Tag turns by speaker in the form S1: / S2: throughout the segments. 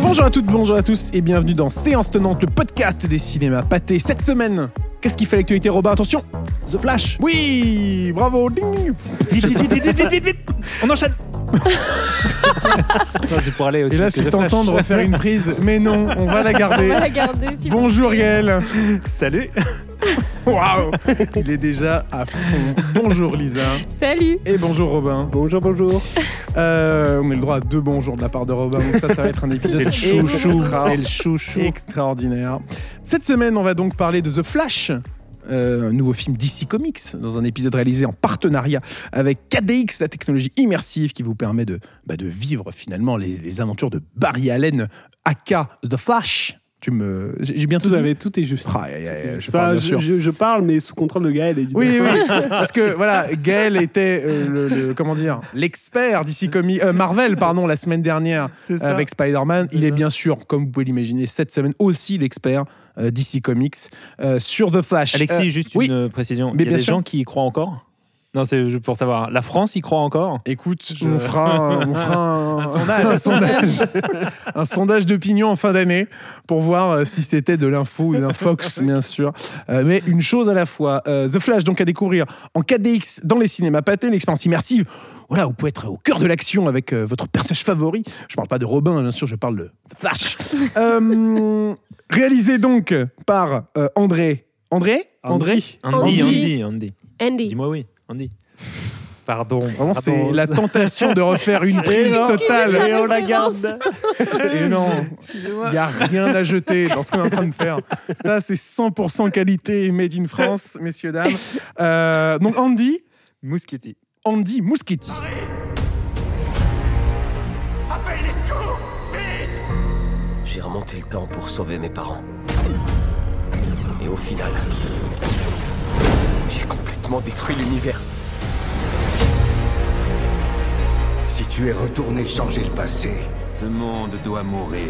S1: Bonjour à toutes, bonjour à tous et bienvenue dans Séance Tenante, le podcast des cinémas pâtés. Cette semaine, qu'est-ce qui fait l'actualité, Robin? Attention
S2: The Flash.
S1: Oui Bravo Ding
S2: Vite, vite, vite, vite, vite. On enchaîne.
S3: Non, c'est pour aller aussi.
S1: Et là, c'est tentant de refaire une prise, mais non, on va la
S4: On va
S1: garder.
S4: la garder. si vous-
S1: Bonjour Gaël
S3: Salut.
S1: Waouh Il est déjà à fond. Bonjour Lisa.
S4: Salut.
S1: Et bonjour Robin.
S2: Bonjour, bonjour.
S1: Euh, on a le droit à deux bonjours de la part de Robin, donc ça, ça va être un épisode
S3: C'est le chouchou. C'est le chouchou.
S1: extraordinaire. Cette semaine, on va donc parler de The Flash. euh, un nouveau film DC Comics dans un épisode réalisé en partenariat avec KDX, la technologie immersive qui vous permet de, bah, de vivre finalement les, les aventures de Barry Allen, aka The Flash. Tu me, j'ai bien tout
S2: Tout, tout est juste.
S1: Ah, je
S2: Enfin,
S1: parle bien
S2: je,
S1: sûr.
S2: je- je parle, mais sous contrôle de Gaël, évidemment.
S1: Oui, oui, parce que voilà, Gaël était euh, le, le- comment dire, l'expert d'ici Comics, euh, Marvel, pardon, la semaine dernière avec Spider-Man. Il est bien sûr, comme vous pouvez l'imaginer, cette semaine aussi l'expert euh, d'ici Comics euh, sur The Flash.
S3: Alexis,
S1: Euh,
S3: juste
S1: oui.
S3: une précision.
S1: Mais
S3: Il y a
S1: bien
S3: des
S1: sûr.
S3: gens qui y croient encore? Non, c'est pour savoir. La France y croit encore?
S1: Écoute,
S3: Je-
S1: on fera, un, on fera un,
S3: Un sondage.
S1: un sondage, un sondage d'opinion en fin d'année pour voir euh, si c'était de l'info ou d'un Fox, bien sûr. Euh, mais une chose à la fois. Euh, The Flash, donc à découvrir en 4DX dans les cinémas pâtés, une expérience immersive. Voilà, vous pouvez être au cœur de l'action avec euh, votre personnage favori. Je parle pas de Robin, bien sûr, je parle de The Flash. Euh, réalisé donc par euh, André. André? André?
S2: Andy.
S3: Andy,
S4: Andy.
S3: Andy, Andy.
S4: Andy.
S3: Dis-moi oui, Andy. Pardon.
S1: Vraiment, c'est la tentation de refaire une prise totale.
S2: Et on la garde.
S1: Et non, il n'y a rien à jeter dans ce qu'on est en train de faire. Ça, c'est 100% qualité made in France, messieurs, dames. Euh, donc, Andy,
S3: Muschietti.
S1: Andy Muschietti.
S5: J'ai remonté le temps pour sauver mes parents. Et au final, j'ai complètement détruit l'univers.
S6: Si tu es retourné changer le passé,
S5: Ce monde doit mourir.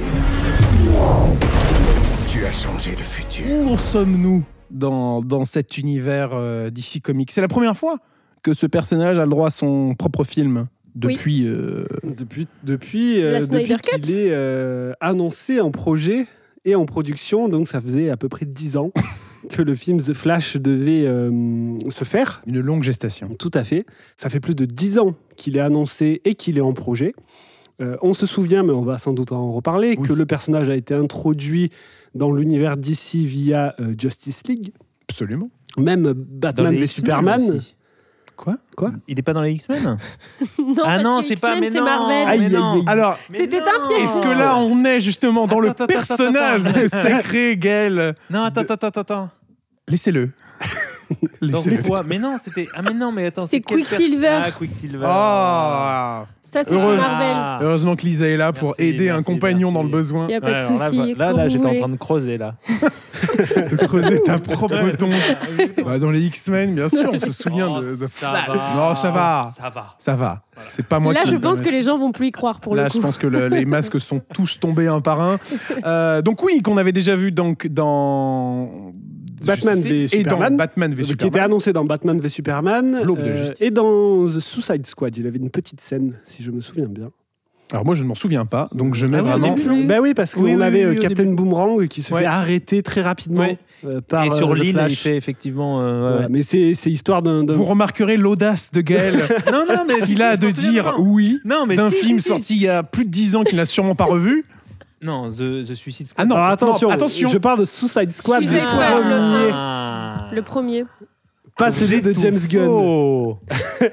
S6: tu as changé le futur.
S1: Où en sommes-nous dans, dans cet univers euh, d'ici Comics? C'est la première fois que ce personnage a le droit à son propre film depuis. euh,
S2: Depuis, depuis, euh, depuis
S4: Cut.
S2: qu'il est euh, annoncé en projet et en production, donc ça faisait à peu près 10 ans que le film The Flash devait euh, se faire.
S1: une longue gestation.
S2: Tout à fait. Ça fait plus de 10 ans qu'il est annoncé et qu'il est en projet. Euh, on se souvient, mais on va sans doute en reparler,
S1: Oui.
S2: que le personnage a été introduit dans l'univers d'ici via euh, Justice League.
S1: Absolument.
S2: Même Batman
S3: X-Men
S2: Superman.
S3: aussi.
S1: Quoi?
S3: Il est pas dans les X-Men?
S4: Non,
S3: Ah
S4: parce
S3: non,
S4: que
S3: c'est pas.
S4: X-Men,
S3: Mais
S4: c'est
S3: non.
S4: Marvel.
S2: Aïe,
S3: mais
S2: aïe, aïe.
S1: Alors,
S4: C'était un piège.
S1: est-ce que là, on est justement dans le
S3: Attends, attends, attends,
S1: personnage
S3: attends.
S1: sacré, Gaël?
S3: Non, attends, attends, attends, attends.
S1: Laissez-le.
S3: Dans
S1: Laissez-le.
S3: quoi Mais non, c'était. Ah, mais non, mais attends.
S4: C'est
S3: quel
S4: Quicksilver.
S3: per- Ah, Quicksilver.
S1: Ah
S4: Ça, c'est chez
S1: Heureuse-
S4: Marvel.
S3: Ah.
S1: Heureusement que Lisa est là pour
S3: Merci,
S1: aider un
S3: merci,
S1: compagnon
S3: merci.
S1: dans le besoin.
S4: Il n'y a pas
S3: Ouais,
S4: de
S3: alors là,
S4: souci.
S3: Là, là, j'étais en train de creuser là.
S1: de creuser ta propre tombe. Bah, dans les X-Men, bien sûr, on se souvient
S3: Oh,
S1: de, de
S3: ça
S1: Flash.
S3: va.
S1: Non, ça va.
S3: Ça va.
S1: Ça va. C'est pas moi
S4: Là,
S1: qui
S4: je pense que les gens vont plus y croire pour
S1: Là,
S4: le
S1: je
S4: coup.
S1: pense que le- les masques sont tous tombés un par un. Euh, donc oui, qu'on avait déjà vu donc dans
S2: Batman v
S1: et dans
S2: Superman.
S1: Batman v
S2: qui était
S1: Superman.
S2: annoncé dans Batman v Superman euh,
S1: L'aube de justice.
S2: et dans The Suicide Squad. Il avait une petite scène, si je me souviens bien.
S1: Alors moi, je ne m'en souviens pas, donc je mets
S3: Ah ouais,
S1: vraiment.
S2: Ben oui, parce qu'on
S3: Oui, oui,
S2: avait
S3: oui,
S2: euh, Captain Boomerang qui se
S3: Ouais.
S2: fait arrêter très rapidement
S3: Ouais.
S2: euh, par
S3: Et
S2: euh,
S3: sur
S2: The
S3: l'île, il
S2: Flash.
S3: fait effectivement. euh, ouais,
S2: Voilà.
S3: ouais.
S2: Mais c'est c'est histoire d'un. d'un-
S1: Vous remarquerez l'audace de Gaël
S3: Non, non, mais
S1: qu'il a de dire oui
S3: Non, mais
S1: d'un
S3: si,
S1: film
S3: si, si.
S1: sorti il y a plus de 10 ans qu'il n'a sûrement pas revu.
S3: Non, The, The Suicide
S1: Ah
S3: Squad.
S1: non,
S2: Alors attention,
S1: non, attention.
S2: je parle de Suicide Squad,
S4: Suicide
S2: le
S4: Squad, le
S2: premier,
S3: Ah.
S4: Le premier.
S2: pas celui de James Gunn.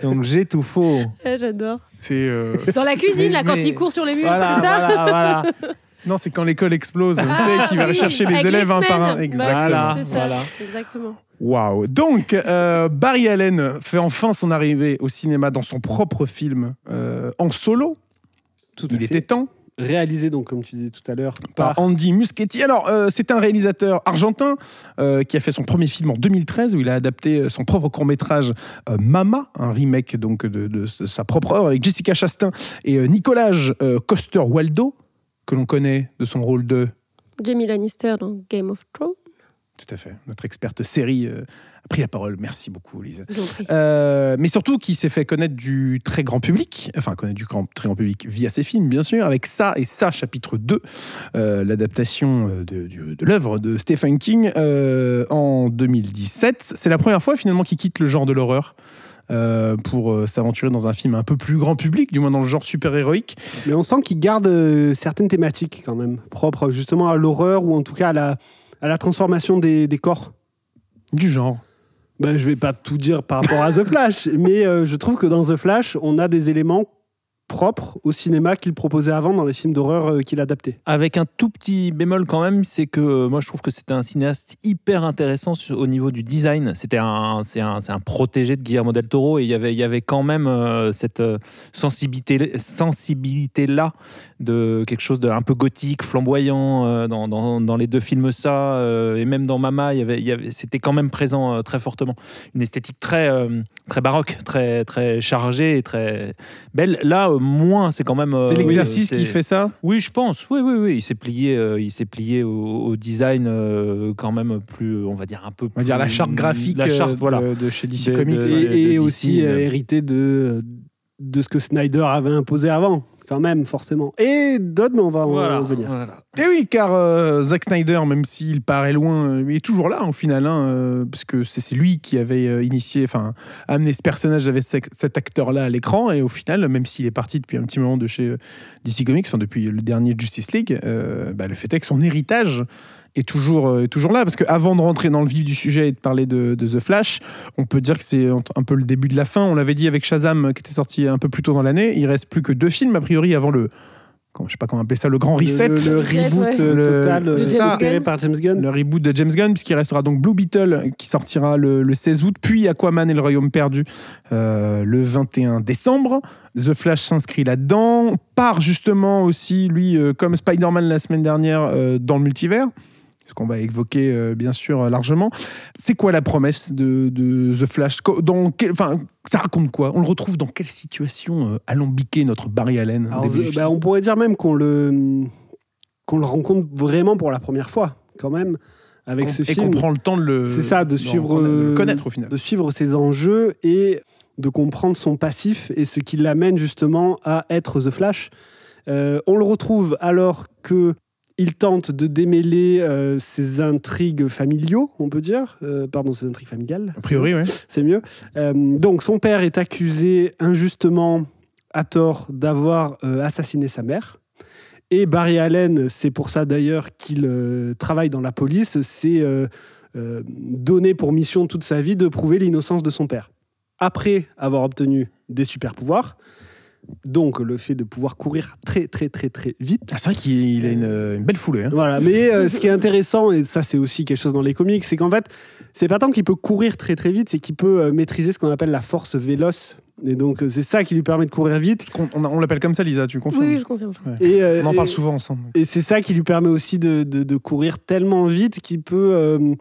S3: Donc j'ai tout faux.
S4: Ah, J'adore.
S1: C'est euh,
S4: Dans la cuisine,
S3: Mais-
S4: là, quand
S3: mais-
S4: il court sur les murs,
S3: Voilà,
S4: c'est ça
S3: voilà, voilà.
S1: non, c'est quand l'école explose, tu sais,
S4: Ah,
S1: qui va
S4: oui,
S1: chercher les élèves un par un. Exactement.
S3: Voilà.
S4: C'est ça,
S3: voilà.
S4: exactement.
S1: Waouh. Donc, euh, Barry Allen fait enfin son arrivée au cinéma dans son propre film euh, en solo.
S2: Tout
S1: Il
S2: fait.
S1: était temps.
S2: Réalisé donc comme tu disais tout à l'heure
S1: par
S2: par
S1: Andy Muschietti. Alors, euh, c'est un réalisateur argentin euh, qui a fait son premier film en 2013 où il a adapté euh, son propre court-métrage euh, Mama, un remake donc de, de sa propre œuvre avec Jessica Chastain et euh, Nicolas euh, Coster-Waldo, que l'on connaît de son rôle de
S4: Jamie Lannister dans Game of Thrones.
S1: Tout à fait. Notre experte série euh, pris la parole. Merci beaucoup, Lise. Euh, mais surtout qui s'est fait connaître du très grand public, enfin connaître du grand, très grand public via ses films, bien sûr, avec ça et ça, chapitre 2, euh, l'adaptation euh, de, l'œuvre de Stephen King euh, en 2017. C'est la première fois finalement qu'il quitte le genre de l'horreur. euh, pour euh, s'aventurer dans un film un peu plus grand public, du moins dans le genre super-héroïque.
S2: Mais on sent qu'il garde euh, certaines thématiques quand même, propres justement à l'horreur ou en tout cas à la, à la transformation des, des corps.
S1: Du genre.
S2: Ben, je vais pas tout dire par rapport à The Flash, mais euh, je trouve que dans The Flash, on a des éléments propres au cinéma qu'il proposait avant dans les films d'horreur euh, qu'il adaptait.
S3: Avec un tout petit bémol quand même, c'est que euh, moi je trouve que c'était un cinéaste hyper intéressant au niveau du design. C'était un, c'est un, un protégé de Guillermo del Toro et il y avait, il y avait quand même euh, cette sensibilité, sensibilité là de quelque chose d'un peu gothique, flamboyant dans, dans, les deux films ça et même dans Mama, il y avait, avait, c'était quand même présent très fortement. Une esthétique très, très baroque, très, très chargée et très belle. Là, moins, c'est quand même. euh,
S1: C'est l'exercice
S3: oui,
S1: qui fait ça?
S3: Oui, je pense. Oui, oui, oui. Il s'est plié, euh, il s'est plié au, au design euh, quand même plus, on va dire un peu.
S1: On va dire la
S3: plus-
S1: charte graphique
S3: la charte,
S1: euh,
S3: voilà.
S1: de, de chez DC
S3: De-
S1: Comics.
S3: de-
S2: et
S3: de
S2: et
S3: DC,
S2: aussi hérité de, de ce que Snyder avait imposé avant, quand même, forcément. Et d'autres, mais on va en-
S3: Voilà.
S2: en venir.
S3: voilà.
S1: Et oui, car euh, Zack Snyder, même s'il paraît loin, euh, il est toujours là au final, hein, euh, parce que c'est lui qui avait euh, initié, enfin, amené ce personnage avec ce- cet acteur-là à l'écran, et au final, même s'il est parti depuis un petit moment de chez euh, DC Comics, enfin, depuis le dernier Justice League, euh, bah, le fait est que son héritage est toujours, euh, est toujours là, parce qu'avant de rentrer dans le vif du sujet et de parler de, de The Flash, on peut dire que c'est un peu le début de la fin. On l'avait dit avec Shazam, euh, qui était sorti un peu plus tôt dans l'année. Il reste plus que deux films, a priori, avant le. Je sais pas comment appeler ça, le grand reset.
S2: Le, le- le reboot
S4: ouais.
S2: euh,
S1: Le-
S2: total
S1: De James
S2: inspiré
S4: Gunn.
S2: par James Gunn.
S1: le reboot de James Gunn, puisqu'il restera donc Blue Beetle qui sortira le, le 16 août, puis Aquaman et le Royaume perdu euh, le 21 décembre. The Flash s'inscrit là-dedans, part justement aussi, lui, euh, comme Spider-Man la semaine dernière, euh, dans le multivers. Qu'on va évoquer euh, bien sûr euh, largement. C'est quoi la promesse de, de The Flash? Co- dans quel- enfin, Ça raconte quoi? On le retrouve dans quelle situation euh, alambiquée, notre Barry Allen
S2: Alors, euh, bah, on pourrait dire même qu'on le, qu'on le rencontre vraiment pour la première fois, quand même, avec
S1: Qu'on-
S2: ce
S1: Et
S2: film.
S1: qu'on prend le temps de le,
S2: C'est ça, de
S1: d'en
S2: suivre,
S1: connaître- de le connaître au final.
S2: de suivre ses enjeux et de comprendre son passif et ce qui l'amène justement à être The Flash. Euh, on le retrouve alors que il tente de démêler euh, ses intrigues familiaux, on peut dire, Euh, pardon, ses intrigues familiales,
S1: A priori, oui.
S2: c'est mieux. Euh, donc son père est accusé injustement, à tort, d'avoir assassiné sa mère. Et Barry Allen, c'est pour ça d'ailleurs qu'il travaille dans la police, c'est euh, donné pour mission toute sa vie de prouver l'innocence de son père. Après avoir obtenu des super pouvoirs, donc le fait de pouvoir courir très très très très vite,
S1: Ah, c'est vrai qu'il a une, une belle foulée. hein.
S2: voilà, mais euh, ce qui est intéressant, et ça c'est aussi quelque chose dans les comics, c'est qu'en fait, c'est pas tant qu'il peut courir très très vite, c'est qu'il peut euh, maîtriser ce qu'on appelle la force véloce. Et donc euh, c'est ça qui lui permet de courir vite.
S1: On, on l'appelle comme ça, Lisa, tu confirmes?
S4: Oui, je confirme. je confirme.
S2: Et, euh,
S1: On en parle
S2: et-
S1: souvent ensemble.
S2: Et c'est ça qui lui permet aussi de, de- de courir tellement vite qu'il peut euh,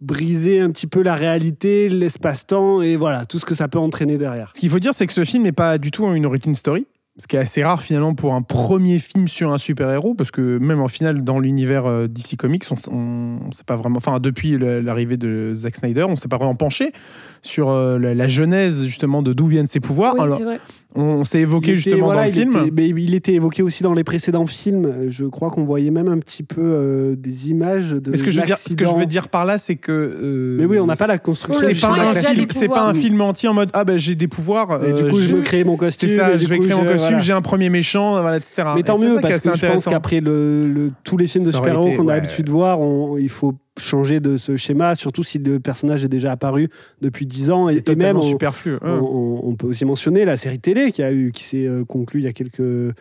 S2: briser un petit peu la réalité, l'espace-temps, et voilà, tout ce que ça peut entraîner derrière.
S1: Ce qu'il faut dire, c'est que ce film n'est pas du tout une origin story. Ce qui est assez rare finalement pour un premier film sur un super-héros, parce que même en final, dans l'univers euh, DC Comics, on, on, on sait pas vraiment. Enfin, depuis l'arrivée de Zack Snyder, on s'est pas vraiment penché sur euh, la, la genèse justement de d'où viennent ses pouvoirs.
S4: Oui,
S1: Alors,
S4: c'est vrai.
S1: On, s'est évoqué
S2: était-
S1: justement
S2: voilà,
S1: dans le
S2: il
S1: film.
S2: était- mais il était évoqué aussi dans les précédents films. Je crois qu'on voyait même un petit peu euh, des images de.
S1: Mais ce que je veux dire, ce que je veux dire par là, c'est que. euh,
S2: Mais oui, on n'a pas la construction.
S1: C'est pas, un pas un film entier en mode ah ben j'ai des pouvoirs.
S2: Et du
S1: euh,
S2: coup, je veux créer mon costume.
S1: c'est ça, je vais
S2: coup,
S1: créer mon costume,
S2: voilà.
S1: j'ai un premier méchant, voilà, etc.
S2: Mais tant
S1: Et
S2: mieux, parce que je pense qu'après le, le- tous les films de super-héros qu'on a l'habitude de voir, on- il faut changer de ce schéma, surtout si le personnage est déjà apparu depuis 10 ans. Et, et même, on,
S1: superflu.
S2: on,
S1: hein.
S2: on- on peut aussi mentionner la série télé qui, a eu, qui s'est euh, conclue il y a quelques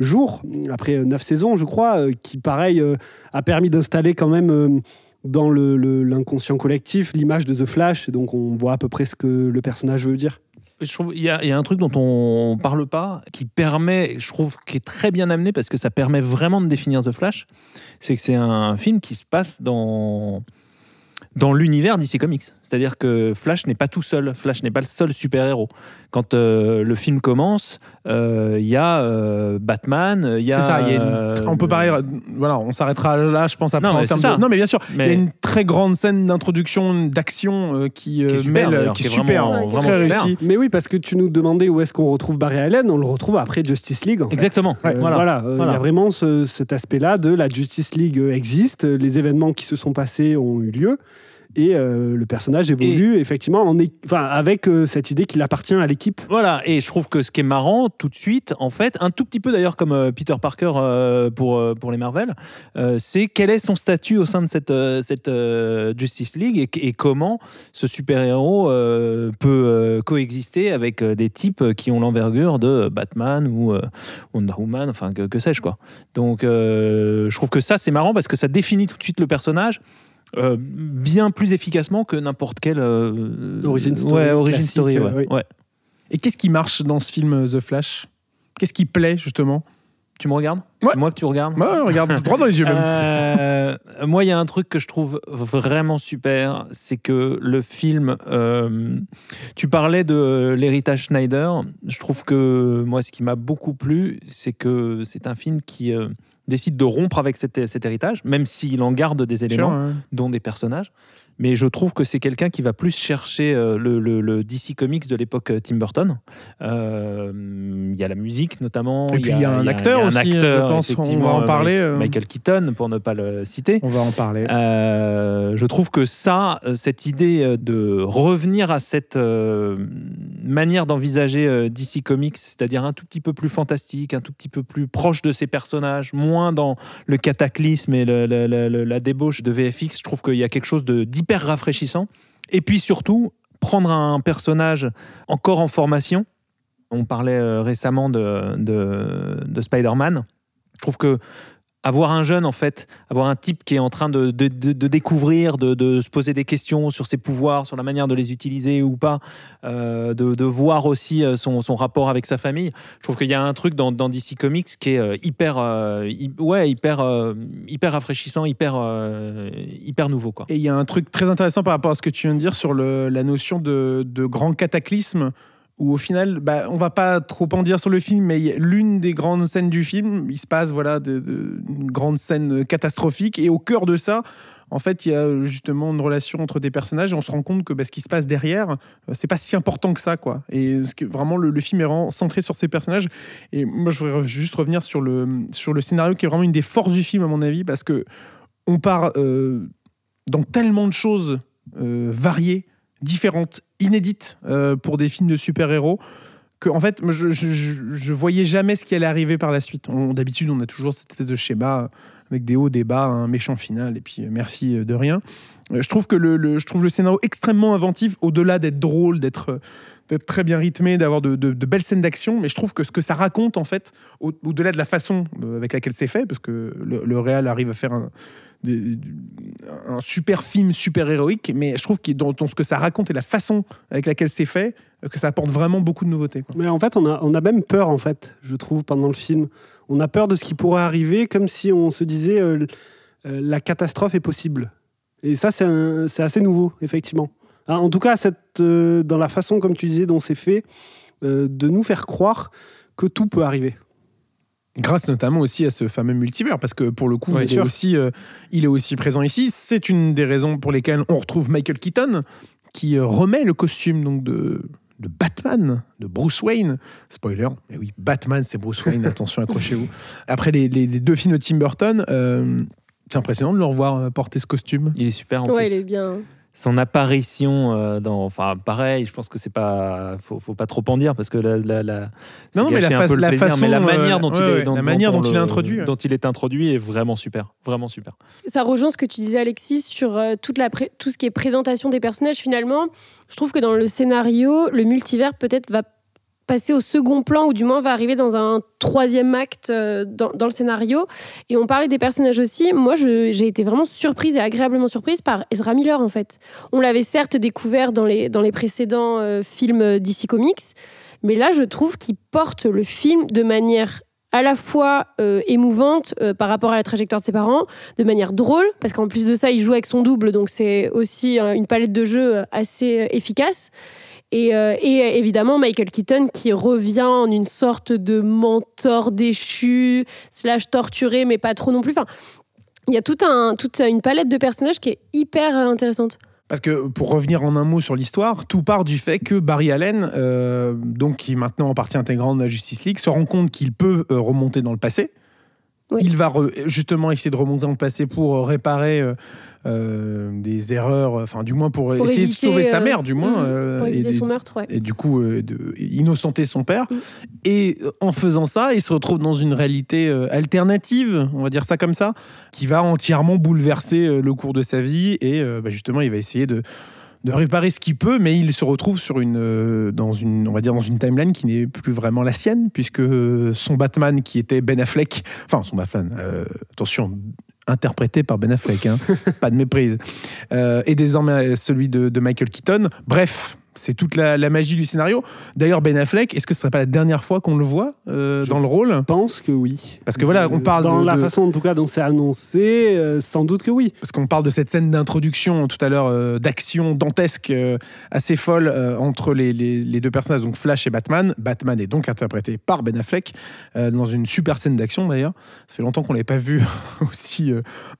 S2: jours, après euh, neuf saisons, je crois, euh, qui, pareil, a permis d'installer quand même dans le- le- l'inconscient collectif l'image de The Flash. Donc, on voit à peu près ce que le personnage veut dire.
S3: Il y, y a un truc dont on parle pas qui permet, je trouve, qui est très bien amené parce que ça permet vraiment de définir The Flash. C'est que c'est un film qui se passe dans dans l'univers DC Comics. C'est-à-dire que Flash n'est pas tout seul. Flash n'est pas le seul super-héros. Quand euh, le film commence, euh, il y a euh, Batman, il y a.
S1: C'est ça, il y a une-
S3: euh,
S1: on peut parler, voilà, on s'arrêtera là, je pense, après
S3: Non,
S1: en
S3: mais
S1: termes de... Non, mais bien sûr, il y a une très grande scène d'introduction, d'action euh, qui, euh,
S3: Qui est super,
S1: mêle- qui est
S3: qui est
S1: super,
S3: vraiment-
S1: très
S3: vraiment super.
S1: réussi.
S2: Mais oui, parce que tu nous demandais où est-ce qu'on retrouve Barry Allen, on le retrouve après Justice League. En fait.
S3: Exactement.
S2: Euh,
S3: voilà.
S2: voilà, euh, il y a vraiment ce- cet aspect-là de la Justice League existe, les événements qui se sont passés ont eu lieu. Et euh, le personnage évolue effectivement en é- enfin, avec euh, cette idée qu'il appartient à l'équipe.
S3: Voilà, et je trouve que ce qui est marrant tout de suite, en fait, un tout petit peu d'ailleurs comme euh, Peter Parker pour, pour les Marvel, c'est quel est son statut au sein de cette, cette Justice League et, et comment ce super-héros peut coexister avec des types qui ont l'envergure de Batman ou Wonder Woman, enfin que, que sais-je quoi. Donc je trouve que ça c'est marrant parce que ça définit tout de suite le personnage. Euh, bien plus efficacement que n'importe quelle euh,
S2: Origin story
S3: ouais, origin story, ouais.
S2: euh, oui.
S3: ouais.
S1: Et qu'est-ce qui marche dans ce film The Flash? Qu'est-ce qui plaît, justement?
S3: Tu me regardes?
S1: Ouais.
S3: C'est moi que tu regardes?
S1: Ouais, regarde, droit dans les yeux même.
S3: Euh, moi, il y a un truc que je trouve vraiment super, c'est que le film. euh, tu parlais de l'héritage Schneider. Je trouve que moi, ce qui m'a beaucoup plu, c'est que c'est un film qui euh, décide de rompre avec cet, cet héritage, même s'il en garde des éléments dont des personnages. Mais je trouve que c'est quelqu'un qui va plus chercher euh, le, le- le DC Comics de l'époque euh, Tim Burton. Euh, Il y a la musique notamment.
S1: Et puis, il y a un acteur
S3: a un
S1: aussi, je pense, on va en parler, euh.
S3: Michael Keaton, pour ne pas le citer.
S1: On va en parler.
S3: Euh, je trouve que ça, cette idée de revenir à cette manière d'envisager DC Comics, c'est-à-dire un tout petit peu plus fantastique, un tout petit peu plus proche de ses personnages, moins dans le cataclysme et le- la débauche de VFX, je trouve qu'il y a quelque chose de- d'hyper rafraîchissant. Et puis surtout, prendre un personnage encore en formation. On parlait euh, récemment de, de, de Spider-Man. Je trouve que avoir un jeune, en fait, avoir un type qui est en train de, de- de- découvrir, de, se poser des questions sur ses pouvoirs, sur la manière de les utiliser ou pas, euh, de, voir aussi euh, son, son rapport avec sa famille. Je trouve qu'il y a un truc dans, dans DC Comics qui est euh, hyper, hy- ouais, hyper, hyper rafraîchissant, hyper, hyper nouveau. Quoi.
S1: Et il y a un truc très intéressant par rapport à ce que tu viens de dire sur la notion de grand cataclysme, où au final, bah, on va pas trop en dire sur le film, mais l'une des grandes scènes du film, il se passe voilà, une grande scène catastrophique, et au cœur de ça, en fait, il y a justement une relation entre des personnages, et on se rend compte que bah, ce qui se passe derrière, euh, c'est pas si important que ça, quoi. Et vraiment, le, le film est vraiment centré sur ces personnages. Et moi, je voudrais juste revenir sur le, sur le scénario, qui est vraiment une des forces du film, à mon avis, parce que on part euh, dans tellement de choses euh, variées, différentes, inédites euh, pour des films de super-héros que en fait je, je, voyais jamais ce qui allait arriver par la suite. D'habitude on a toujours cette espèce de schéma avec des hauts, des bas, un méchant final et puis euh, merci euh, de rien. Euh, Je trouve que le, je trouve le scénario extrêmement inventif au-delà d'être drôle, d'être euh, très bien rythmé, d'avoir de, belles scènes d'action, mais je trouve que ce que ça raconte en fait, au- au-delà de la façon euh, avec laquelle c'est fait, parce que le, le réal arrive à faire un, un super film super héroïque, mais je trouve que dans, ce que ça raconte et la façon avec laquelle c'est fait, euh, que ça apporte vraiment beaucoup de nouveautés.
S2: Mais en fait, on a, on a même peur, en fait, je trouve, pendant le film. On a peur de ce qui pourrait arriver, comme si on se disait euh, euh, la catastrophe est possible. Et ça, c'est assez nouveau, effectivement. Hein, en tout cas, cette, dans la façon, comme tu disais, dont c'est fait, de nous faire croire que tout peut arriver.
S1: Grâce notamment aussi à ce fameux multivers, parce que pour le coup,
S3: Ouais,
S1: il, est aussi, euh, il est aussi présent ici. C'est une des raisons pour lesquelles on retrouve Michael Keaton, qui euh, remet le costume donc de, de Batman, de Bruce Wayne. Spoiler, mais oui, Batman, c'est Bruce Wayne, attention, accrochez-vous. Après les, les- les deux films de Tim Burton, euh, c'est impressionnant de le revoir porter ce costume.
S3: Il est super en
S4: Ouais,
S3: plus.
S4: il est bien.
S3: Son apparition euh, dans. Enfin, pareil, je pense que c'est pas. Faut, faut pas trop en dire parce que la. la, la
S1: Non, mais la fa- la
S3: plaisir,
S1: façon,
S3: mais la
S1: euh,
S3: manière dont
S1: ouais,
S3: il est.
S1: ouais,
S3: dont-
S1: la manière
S3: on
S1: dont il est introduit.
S3: Dont il est introduit est vraiment super. Vraiment super.
S4: Ça rejoint ce que tu disais, Alexis, sur euh, toute la tout ce qui est présentation des personnages. Finalement, je trouve que dans le scénario, le multivers peut-être va passer au second plan ou du moins va arriver dans un troisième acte euh, dans, le scénario. Et on parlait des personnages aussi. Moi, j'ai été vraiment surprise et agréablement surprise par Ezra Miller, en fait. On l'avait certes découvert dans les, dans les précédents euh, films DC Comics, mais là, je trouve qu'il porte le film de manière à la fois euh, émouvante euh, par rapport à la trajectoire de ses parents, de manière drôle, parce qu'en plus de ça, il joue avec son double, donc c'est aussi euh, une palette de jeux assez euh, efficace. Et, euh, et évidemment, Michael Keaton qui revient en une sorte de mentor déchu, slash torturé, mais pas trop non plus. Enfin, il y a tout un, toute une palette de personnages qui est hyper euh, intéressante.
S1: Parce que pour revenir en un mot sur l'histoire, tout part du fait que Barry Allen, euh, donc qui est maintenant en partie intégrante de la Justice League, se rend compte qu'il peut euh, remonter dans le passé.
S4: Oui.
S1: Il va re- justement essayer de remonter dans le passé pour euh, réparer euh, euh, des erreurs, enfin du moins pour,
S4: Pour
S1: essayer
S4: éviter,
S1: de sauver sa mère, du moins,
S4: mhm,
S1: euh,
S4: pour
S1: et,
S4: éviter
S1: des-
S4: son meurtre, ouais.
S1: et du coup de innocenter son père.
S4: Mm.
S1: Et en faisant ça, il se retrouve dans une réalité alternative, on va dire ça comme ça, qui va entièrement bouleverser le cours de sa vie. Et bah, justement, il va essayer de de réparer ce qu'il peut, mais il se retrouve sur une, euh, dans une, on va dire dans une timeline qui n'est plus vraiment la sienne, puisque euh, son Batman, qui était Ben Affleck, enfin son Batman, euh, attention, interprété par Ben Affleck, hein, pas de méprise, euh, est désormais celui de, de Michael Keaton. Bref, c'est toute la, la magie du scénario. D'ailleurs, Ben Affleck, est-ce que ce serait pas la dernière fois qu'on le voit euh, dans le rôle?
S2: Je pense que oui.
S1: Parce que voilà, on parle
S2: Dans
S1: de-
S2: la
S1: de-
S2: façon, en tout cas, dont c'est annoncé, euh, sans doute que oui.
S1: Parce qu'on parle de cette scène d'introduction tout à l'heure, euh, d'action dantesque assez folle entre les, les- les deux personnages, donc Flash et Batman. Batman est donc interprété par Ben Affleck dans une super scène d'action d'ailleurs. Ça fait longtemps qu'on l'avait pas vu aussi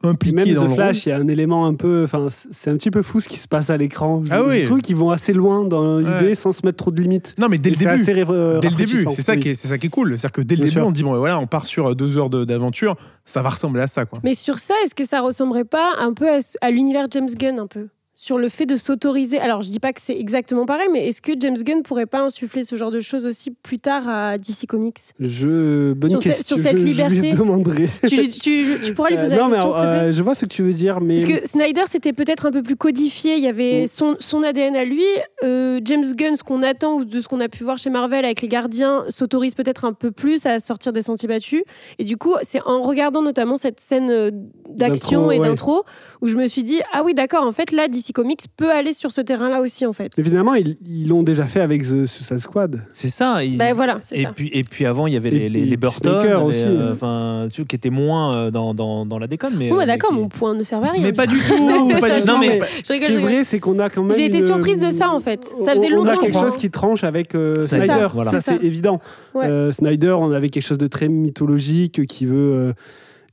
S1: impliqué
S2: même
S1: dans
S2: The
S1: le
S2: Flash, il y a un élément un peu. Enfin, c'est un petit peu fou ce qui se passe à l'écran. Je,
S1: Ah oui.
S2: je trouve qu'ils vont assez loin dans l'idée
S1: Ouais.
S2: sans se mettre trop de limites.
S1: Non, mais dès le début.
S2: assez
S1: Dès le début, c'est ça,
S2: oui.
S1: qui est, c'est ça qui est cool. C'est-à-dire que dès le
S2: Bien
S1: début,
S2: sûr.
S1: on dit bon, voilà, on part sur deux heures de- d'aventure, ça va ressembler à ça, quoi.
S4: Mais sur ça, est-ce que ça ressemblerait pas un peu à, à l'univers James Gunn un peu? Sur le fait de s'autoriser. Alors, je dis pas que c'est exactement pareil, mais est-ce que James Gunn pourrait pas insuffler ce genre de choses aussi plus tard à DC Comics?
S2: Je bonne
S4: Sur ce-
S2: question.
S4: sur cette
S2: je, je lui
S4: liberté.
S2: demanderai.
S4: tu, tu- tu pourras lui poser
S2: Euh,
S4: la
S2: non, mais
S4: question, te plaît
S2: euh, je vois ce que tu veux dire, mais
S4: Parce que Snyder, c'était peut-être un peu plus codifié. Il y avait
S2: Mm.
S4: son, son ADN à lui. Euh, James Gunn, ce qu'on attend ou de ce qu'on a pu voir chez Marvel avec les gardiens, s'autorise peut-être un peu plus à sortir des sentiers battus. Et du coup, c'est en regardant notamment cette scène d'action
S2: D'intro,
S4: et
S2: ouais.
S4: d'intro où je me suis dit ah oui, d'accord, en fait, là, DC Comics peut aller sur ce terrain-là aussi, en fait.
S2: évidemment, ils ils l'ont déjà fait avec The Suicide Squad.
S3: C'est ça. il-
S4: Ben voilà,
S3: et
S4: ça.
S3: puis, et puis avant, il y avait les, les, les Burton, les,
S2: aussi.
S3: euh, enfin, tu vois, qui étaient moins euh, dans, dans, dans la déconne. Mais,
S4: bah
S3: euh,
S4: d'accord,
S3: qui-
S4: mon point ne servait à rien.
S1: Mais pas du tout, pas du
S3: Non, mais-
S4: Je
S2: Ce qui est vrai, c'est qu'on a quand même.
S4: J'ai été
S2: une-
S4: surprise de ça, en fait. Ça faisait
S2: on, on
S4: longtemps
S2: a
S4: que
S2: quelque chose qui tranche avec euh, Snyder.
S4: ça, c'est
S2: évident. Euh, Snyder, on avait quelque chose de très mythologique qui veut euh,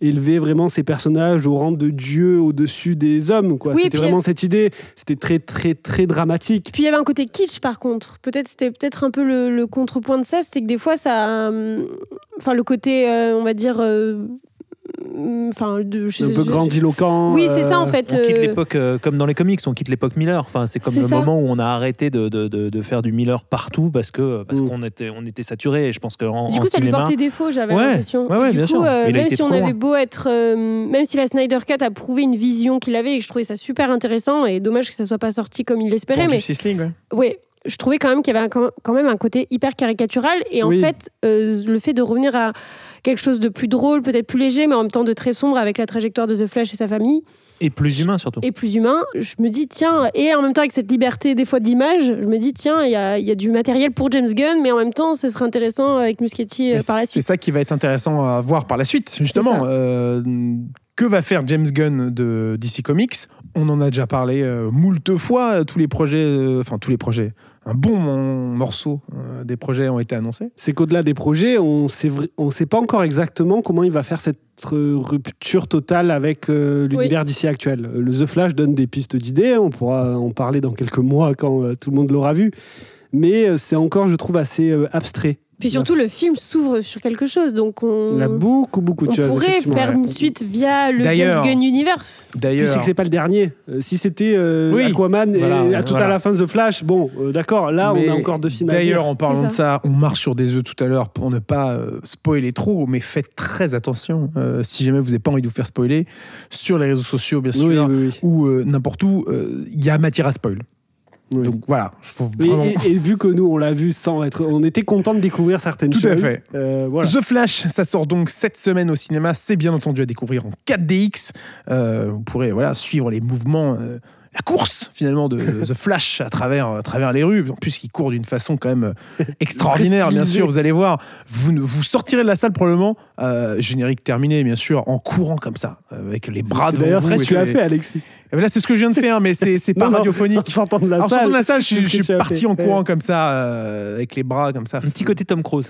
S2: élever vraiment ses personnages au rang de dieu au-dessus des hommes. quoi.
S4: Oui,
S2: C'était vraiment cette idée. C'était très, très, très dramatique.
S4: Puis il y avait un côté kitsch par contre. Peut-être c'était peut-être un peu le, le contrepoint de ça, c'était que des fois ça, euh, enfin le côté, euh, on va dire, euh, enfin de, je-
S2: Un peu grandiloquent.
S4: Oui, c'est ça en
S2: euh,
S4: fait.
S3: On quitte
S4: euh,
S3: l'époque, euh, comme dans les comics, on quitte l'époque Miller. Enfin, c'est comme le
S4: ça.
S3: moment où on a arrêté de, de, de, de faire du Miller partout parce que parce
S2: Mm.
S3: qu'on était on était saturé. Et je pense qu'en
S4: Du
S3: en
S4: coup, ça lui portait défaut, j'avais
S3: Ouais,
S4: l'impression.
S3: ouais, ouais,
S4: du
S3: bien
S4: coup,
S3: sûr.
S4: euh,
S3: Il a
S4: même si on avait
S3: loin.
S4: beau être, euh, même si la Snyder Cut a prouvé une vision qu'il avait, et je trouvais ça super intéressant, et dommage que ça soit pas sorti comme il l'espérait, mais
S1: Justice League, ouais.
S4: Je trouvais quand même qu'il y avait un- quand même un côté hyper caricatural. Et en
S2: Oui.
S4: fait, euh, le fait de revenir à quelque chose de plus drôle, peut-être plus léger, mais en même temps de très sombre avec la trajectoire de The Flash et sa famille,
S3: et plus humain surtout.
S4: et plus humain, je me dis, tiens, et en même temps avec cette liberté des fois d'image, je me dis, tiens, il y a, il y a du matériel pour James Gunn, mais en même temps, ce serait intéressant avec Muschietti euh,
S1: Mais
S4: par la
S1: C'est
S4: suite.
S1: ça qui va être intéressant à voir par la suite, justement. Euh, que va faire James Gunn de DC Comics? On en a déjà parlé euh, moult fois. euh, Tous les projets, euh, enfin tous les projets, un bon morceau euh, des projets ont été annoncés.
S2: C'est qu'au-delà des projets, on on sait pas encore exactement comment il va faire cette rupture totale avec euh, l'univers d'ici actuel. Euh, Le The Flash donne des pistes d'idées, on pourra en parler dans quelques mois quand euh, tout le monde l'aura vu. Mais euh, c'est encore, je trouve, assez euh, abstrait.
S4: Puis surtout, le film s'ouvre sur quelque chose, donc on,
S2: Il y a beaucoup, beaucoup de
S4: on
S2: choses.
S4: pourrait
S2: effectivement.
S4: faire
S2: Ouais.
S4: une suite via le James
S1: D'ailleurs-
S4: Gunn Universe.
S1: D'ailleurs,
S2: c'est que c'est pas le dernier. Euh, si c'était euh,
S1: Oui.
S2: Aquaman
S3: Voilà,
S2: et à tout
S3: voilà.
S2: à la fin The Flash, bon, euh, d'accord, là
S1: Mais
S2: on a encore deux films.
S1: D'ailleurs, en parlant de ça, on marche sur des œufs tout à l'heure pour ne pas euh, spoiler trop, mais faites très attention. euh, si jamais vous n'avez pas envie de vous faire spoiler, sur les réseaux sociaux, bien sûr,
S2: Oui, oui, oui.
S1: ou euh, n'importe où, euh, il y a matière à spoil.
S2: Oui.
S1: Donc voilà,
S2: Et,
S1: vraiment.
S2: et- et vu que nous on l'a vu sans être, on était content de découvrir certaines
S1: Tout
S2: choses.
S1: à fait.
S2: Euh, voilà.
S1: The Flash, ça sort donc cette semaine au cinéma. C'est bien entendu à découvrir en 4DX. Euh, vous pourrez voilà, suivre les mouvements, euh, la course finalement de The Flash à travers, à travers les rues. En plus, il court d'une façon quand même extraordinaire, bien sûr. Vous allez voir, vous, vous sortirez de la salle probablement, générique terminé, bien sûr, en courant comme ça, avec les bras devant
S2: D'ailleurs, tu as fait, Alexis.
S1: Eh ben Là, c'est ce que je viens de faire, mais c'est c'est pas
S2: Non, non,
S1: radiophonique.
S2: En sortant de la
S1: En
S2: salle.
S1: sortant de la salle, je, suis- je parti en courant
S2: Ouais.
S1: comme ça, euh, avec les bras comme ça.
S3: Un petit côté Tom Cruise.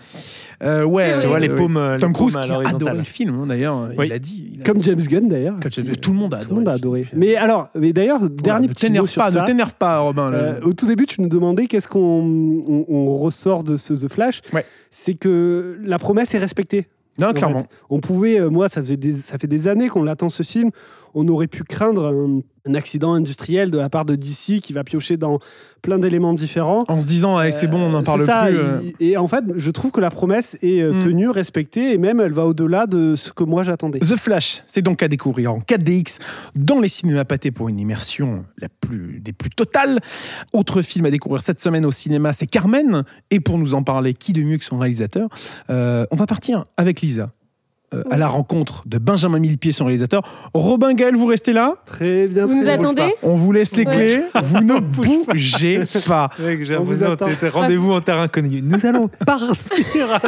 S1: Euh, ouais.
S3: Tu vois, les paumes, euh, les
S1: Tom Cruise qui a adoré le film, hein, d'ailleurs.
S3: Oui.
S1: Il l'a dit. il a-
S2: Comme James Gunn, d'ailleurs.
S1: Tout le monde a adoré.
S2: Tout le monde a adoré. Mais alors, mais d'ailleurs, dernier
S1: ne
S2: petit mot
S1: t'énerve
S2: sur
S1: pas,
S2: ça.
S1: ne t'énerve pas, Robin. là.
S2: Euh, au tout début, tu nous demandais qu'est-ce qu'on on, on ressort de ce The Flash.
S1: Ouais.
S2: C'est que la promesse est respectée.
S1: non,
S2: en
S1: clairement.
S2: fait. On pouvait, euh, moi, ça, faisait des, ça fait des années qu'on l'attend ce film. On aurait pu craindre un, un accident industriel de la part de DC qui va piocher dans plein d'éléments différents.
S1: En se disant, allez, c'est bon, on n'en
S2: Euh,
S1: parle
S2: ça,
S1: plus. euh.
S2: Et, et en fait, je trouve que la promesse est euh,
S1: Mm.
S2: tenue, respectée, et même elle va au-delà de ce que moi j'attendais.
S1: The Flash, c'est donc à découvrir en 4DX dans les cinémas pâtés pour une immersion la plus, des plus totales. Autre film à découvrir cette semaine au cinéma, c'est Carmen. Et pour nous en parler, qui de mieux que son réalisateur? Euh, On va partir avec Lisa. Euh, à la rencontre de Benjamin Millepied, son réalisateur. Robin Gaël, vous restez là?
S2: Très bien.
S4: Vous nous attendez?
S1: On vous laisse les
S4: Ouais.
S1: clés. Vous ne bougez pas.
S3: j'ai
S2: On vous attend.
S3: c'était rendez-vous en terrain inconnu. Nous allons partir.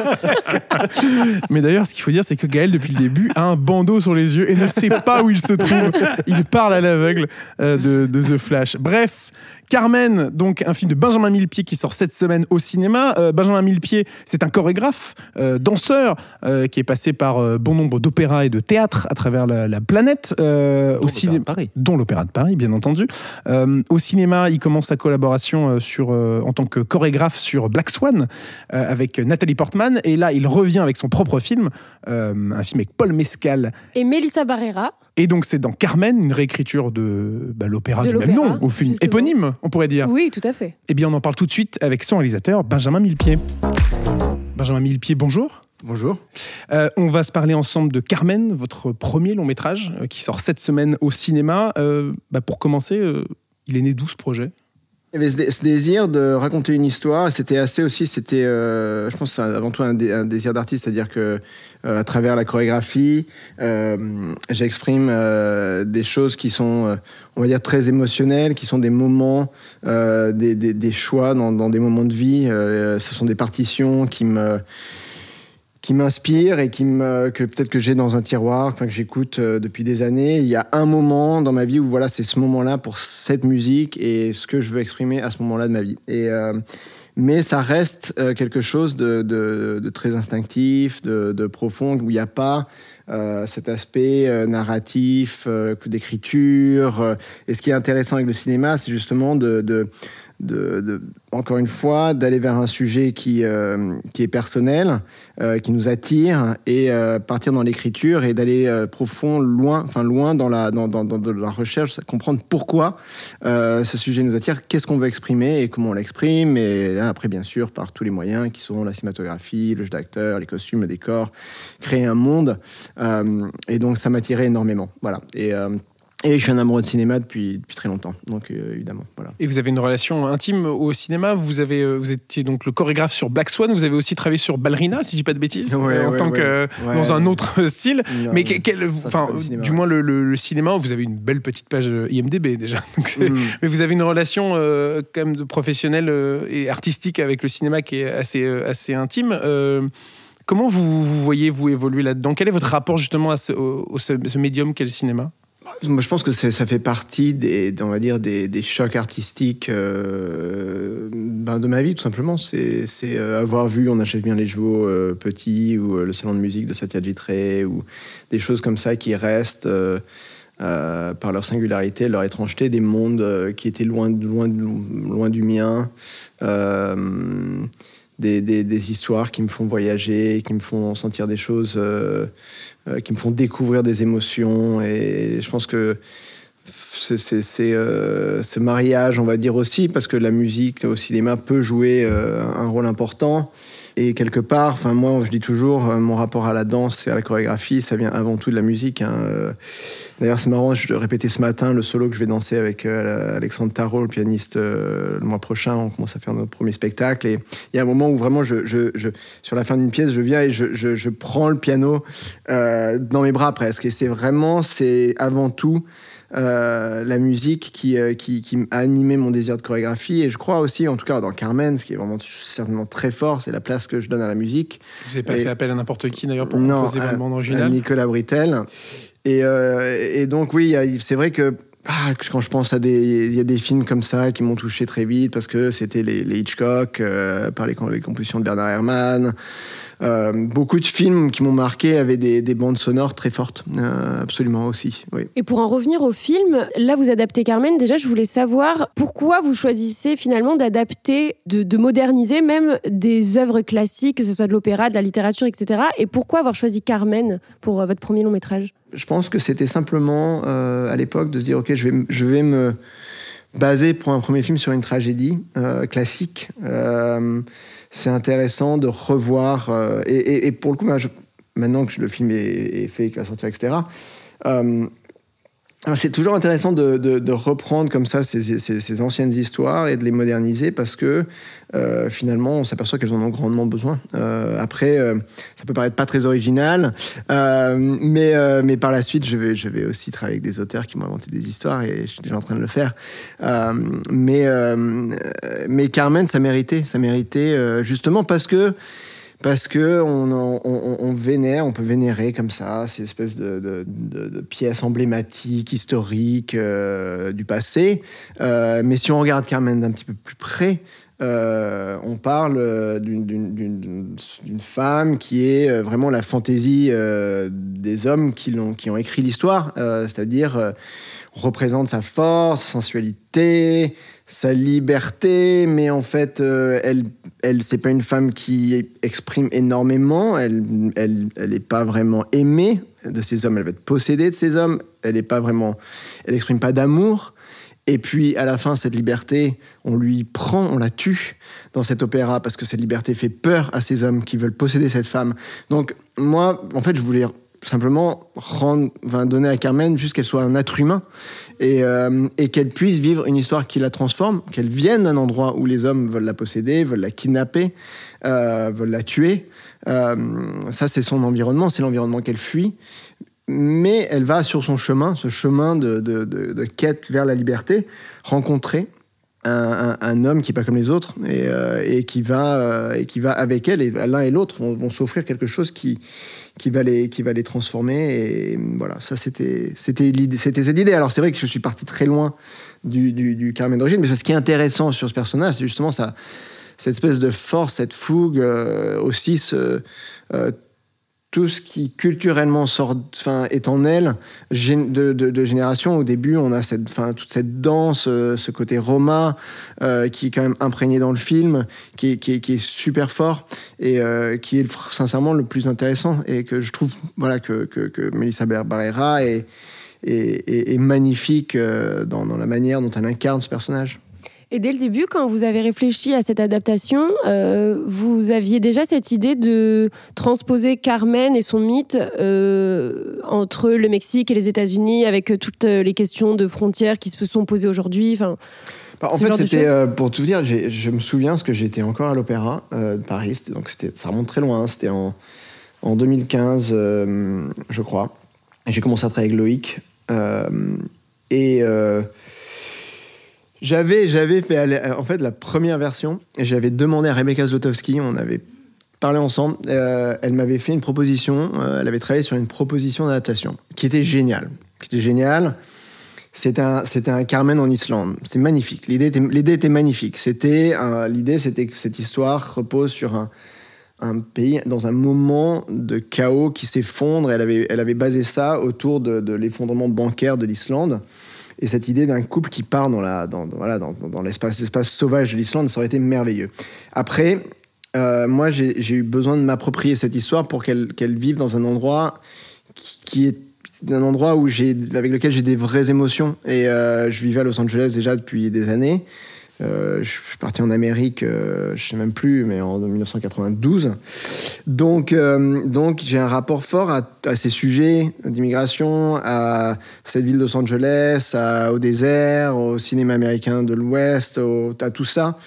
S1: Mais d'ailleurs, ce qu'il faut dire, c'est que Gaël, depuis le début, a un bandeau sur les yeux et ne sait pas où il se trouve. Il parle à l'aveugle euh, de, de The Flash. Bref, Carmen, donc un film de Benjamin Millepied qui sort cette semaine au cinéma. Euh, Benjamin Millepied, c'est un chorégraphe, euh, danseur, euh, qui est passé par euh, bon nombre d'opéras et de théâtres à travers la, la planète. euh, au cinéma
S3: Paris.
S1: dont l'Opéra de Paris, bien entendu. Euh, au cinéma, il commence sa collaboration euh, sur, euh, en tant que chorégraphe sur Black Swan euh, avec Nathalie Portman. Et là, il revient avec son propre film, euh, un film avec Paul Mescal.
S4: Et Melissa Barrera.
S1: Et donc, c'est dans Carmen, une réécriture de bah, l'opéra du même nom, au film
S4: justement.
S1: éponyme, on pourrait dire.
S4: Oui, tout à fait.
S1: Eh bien, on en parle tout de suite avec son réalisateur, Benjamin Millepied. Benjamin Millepied, bonjour.
S7: Bonjour.
S1: Euh, on va se parler ensemble de Carmen, votre premier long métrage euh, qui sort cette semaine au cinéma. Euh, bah, pour commencer, euh, il est né d'où ce projet?
S7: Il y avait ce, dé- ce désir de raconter une histoire. C'était assez aussi, c'était, euh, je pense, c'est avant tout un, dé- un désir d'artiste, c'est-à-dire que euh, à travers la chorégraphie, euh, j'exprime euh, des choses qui sont, euh, on va dire, très émotionnelles, qui sont des moments, euh, des, des- des choix dans, dans des moments de vie. Ce sont des partitions qui me qui m'inspirent et qui me, que peut-être que j'ai dans un tiroir, enfin que j'écoute euh, depuis des années. Il y a un moment dans ma vie où voilà, c'est ce moment-là pour cette musique et ce que je veux exprimer à ce moment-là de ma vie. Et euh, mais ça reste euh, quelque chose de, de- très instinctif, de, profond, où il n'y a pas cet aspect euh, narratif, d'écriture. et ce qui est intéressant avec le cinéma, c'est justement de, encore une fois, d'aller vers un sujet qui, euh, qui est personnel, euh, qui nous attire, et euh, partir dans l'écriture et d'aller profond, loin, enfin loin dans la, dans, dans, dans la recherche, comprendre pourquoi ce sujet nous attire, qu'est-ce qu'on veut exprimer et comment on l'exprime, et après, bien sûr, par tous les moyens qui sont la cinématographie, le jeu d'acteur, les costumes, le décor, créer un monde. Et donc, ça m'attirait énormément. Voilà. Et, et je suis un amoureux de cinéma depuis, depuis très longtemps, donc euh, évidemment. Voilà.
S1: Et vous avez une relation intime au cinéma. Vous, avez, euh, vous étiez donc le chorégraphe sur Black Swan. Vous avez aussi travaillé sur Ballerina, si je dis pas de bêtises,
S7: Ouais,
S1: euh, en
S7: ouais,
S1: tant
S7: ouais.
S1: que dans un autre style.
S7: Non,
S1: Mais quel- enfin,
S7: du
S1: moins le, le- le cinéma, vous avez une belle petite page IMDb déjà. Donc
S7: Mm.
S1: Mais vous avez une relation euh, quand même de professionnelle et artistique avec le cinéma qui est assez, assez intime. Comment vous, vous voyez vous évoluer là-dedans? Quel est votre rapport justement à ce, au- au- ce, ce médium qu'est le cinéma?
S7: Moi, je pense que ça fait partie des, on va dire, des, des chocs artistiques euh, ben, de ma vie, tout simplement. C'est euh, avoir vu On achète bien les chevaux euh, petits, ou euh, le salon de musique de Satya Ray, ou des choses comme ça qui restent par leur singularité, leur étrangeté, des mondes qui étaient loin, loin, loin du mien. Des, des- histoires qui me font voyager, qui me font sentir des choses, euh, qui me font découvrir des émotions. Et je pense que c'est euh, ce mariage, on va dire aussi, parce que la musique au cinéma peut jouer euh, un rôle important. Et quelque part, moi, je dis toujours, mon rapport à la danse et à la chorégraphie, ça vient avant tout de la musique. hein. D'ailleurs, c'est marrant, je répétais ce matin, le solo que je vais danser avec euh, Alexandre Tarot, le pianiste, euh, le mois prochain, on commence à faire notre premier spectacle. Et il y a un moment où vraiment, sur la fin d'une pièce, je viens et je prends le piano euh, dans mes bras presque. Et c'est vraiment, c'est avant tout euh, la musique qui, euh, qui, qui a animé mon désir de chorégraphie. Et je crois aussi, en tout cas dans Carmen, ce qui est vraiment certainement très fort, c'est la place que je donne à la musique.
S1: Vous n'avez pas
S7: Et-
S1: fait appel à n'importe qui d'ailleurs pour
S7: Non,
S1: composer votre bande originale
S7: Nicolas Britel. Et, euh, et donc, oui, c'est vrai que ah, quand je pense à des. Il y a des films comme ça qui m'ont touché très vite parce que c'était les, les Hitchcock, euh, par les, les compositions de Bernard Herrmann. Euh, beaucoup de films qui m'ont marqué avaient des, des bandes sonores très fortes, euh, absolument aussi. Oui.
S4: Et pour en revenir au film, là vous adaptez Carmen. Déjà, je voulais savoir pourquoi vous choisissez finalement d'adapter, de, de moderniser même des œuvres classiques, que ce soit de l'opéra, de la littérature, etc. Et pourquoi avoir choisi Carmen pour euh, votre premier long métrage?
S7: Je pense que c'était simplement euh, à l'époque de se dire ok, je vais, je vais me baser pour un premier film sur une tragédie euh, classique. Euh, c'est intéressant de revoir euh, et, pour le coup, je- maintenant que le film est, est fait, qu'il va sortir, etc. c'est toujours intéressant de, reprendre comme ça ces, anciennes histoires et de les moderniser parce que euh, finalement on s'aperçoit qu'elles en ont grandement besoin. Euh, après, euh, ça peut paraître pas très original, mais, par la suite je vais, aussi travailler avec des auteurs qui m'ont inventé des histoires et je suis déjà en train de le faire. Mais, mais Carmen, ça méritait, ça méritait justement parce que parce que on, vénère, on peut vénérer comme ça ces espèces de, pièces emblématiques, historiques euh, du passé. Euh, mais si on regarde Carmen d'un petit peu plus près, euh, on parle d'une- femme qui est vraiment la fantaisie des hommes qui, l'ont- qui ont écrit l'histoire, c'est-à-dire représente sa force, sensualité, sa liberté, mais en fait, euh, elle, elle c'est pas une femme qui exprime énormément. Elle, elle, elle pas vraiment aimée de ces hommes. Elle va être possédée de ces hommes. Elle est pas vraiment, elle exprime pas d'amour. Et puis, à la fin, cette liberté, on lui prend, on la tue dans cet opéra parce que cette liberté fait peur à ces hommes qui veulent posséder cette femme. Donc, moi, en fait, je voulais simplement rendre, donner à Carmen juste qu'elle soit un être humain et, euh, et qu'elle puisse vivre une histoire qui la transforme, qu'elle vienne d'un endroit où les hommes veulent la posséder, veulent la kidnapper, euh, veulent la tuer. Euh, ça, c'est son environnement, c'est l'environnement qu'elle fuit. Mais elle va sur son chemin, ce chemin de- de- de quête vers la liberté, rencontrer un, un- homme qui n'est pas comme les autres et, euh, qui va, euh, et qui va avec elle, et l'un et l'autre vont, vont s'offrir quelque chose qui, qui, va les, qui va les transformer. Et voilà, ça c'était c'était cette idée. Alors c'est vrai que je suis parti très loin du, du, Carmen d'origine, mais ce qui est intéressant sur ce personnage, c'est justement ça, cette espèce de force, cette fougue, euh, aussi ce, tout ce qui culturellement sort, enfin, est en elle de, génération. Au début, on a cette, toute cette danse, euh, ce côté roma euh, qui est quand même imprégné dans le film, qui est, super fort et euh, qui est sincèrement le plus intéressant et que je trouve voilà que, que, Melissa Barrera est, magnifique dans la manière dont elle incarne ce personnage.
S4: Et dès le début, quand vous avez réfléchi à cette adaptation, euh, vous aviez déjà cette idée de transposer Carmen et son mythe euh, entre le Mexique et les États-Unis, avec euh, toutes les questions de frontières qui se sont posées aujourd'hui. Enfin,
S7: Bah, en fait, c'était euh, pour tout dire, je me souviens parce que j'étais encore à l'Opéra de Paris, donc c'était, ça remonte très loin, hein, c'était en, en 2015, euh, je crois. J'ai commencé à travailler avec Loïc. et j'avais, j'avais fait aller- en fait la première version et j'avais demandé à Rebecca Zlotowski, on avait parlé ensemble, euh, elle m'avait fait une proposition, euh, elle avait travaillé sur une proposition d'adaptation qui était géniale, qui était géniale. C'était un, un Carmen en Islande. C'est magnifique. L'idée était, était magnifique. C'était l'idée, c'était que cette histoire repose sur un, pays dans un moment de chaos qui s'effondre. Elle avait, elle avait basé ça autour de l'effondrement bancaire de l'Islande. Et cette idée d'un couple qui part dans, la, dans, voilà, dans, dans l'espace, l'espace sauvage de l'Islande, ça aurait été merveilleux. Après, euh, moi, j'ai, eu besoin de m'approprier cette histoire pour qu'elle, qu'elle vive dans un endroit qui, est un endroit où j'ai, avec lequel j'ai des vraies émotions. Et euh, je vivais à Los Angeles déjà depuis des années. Euh, je suis parti en Amérique, euh, je sais même plus, mais en 1992. Donc, euh, donc j'ai un rapport fort à, ces sujets d'immigration, à cette ville de Los Angeles, au désert, au cinéma américain de l'Ouest, à tout ça.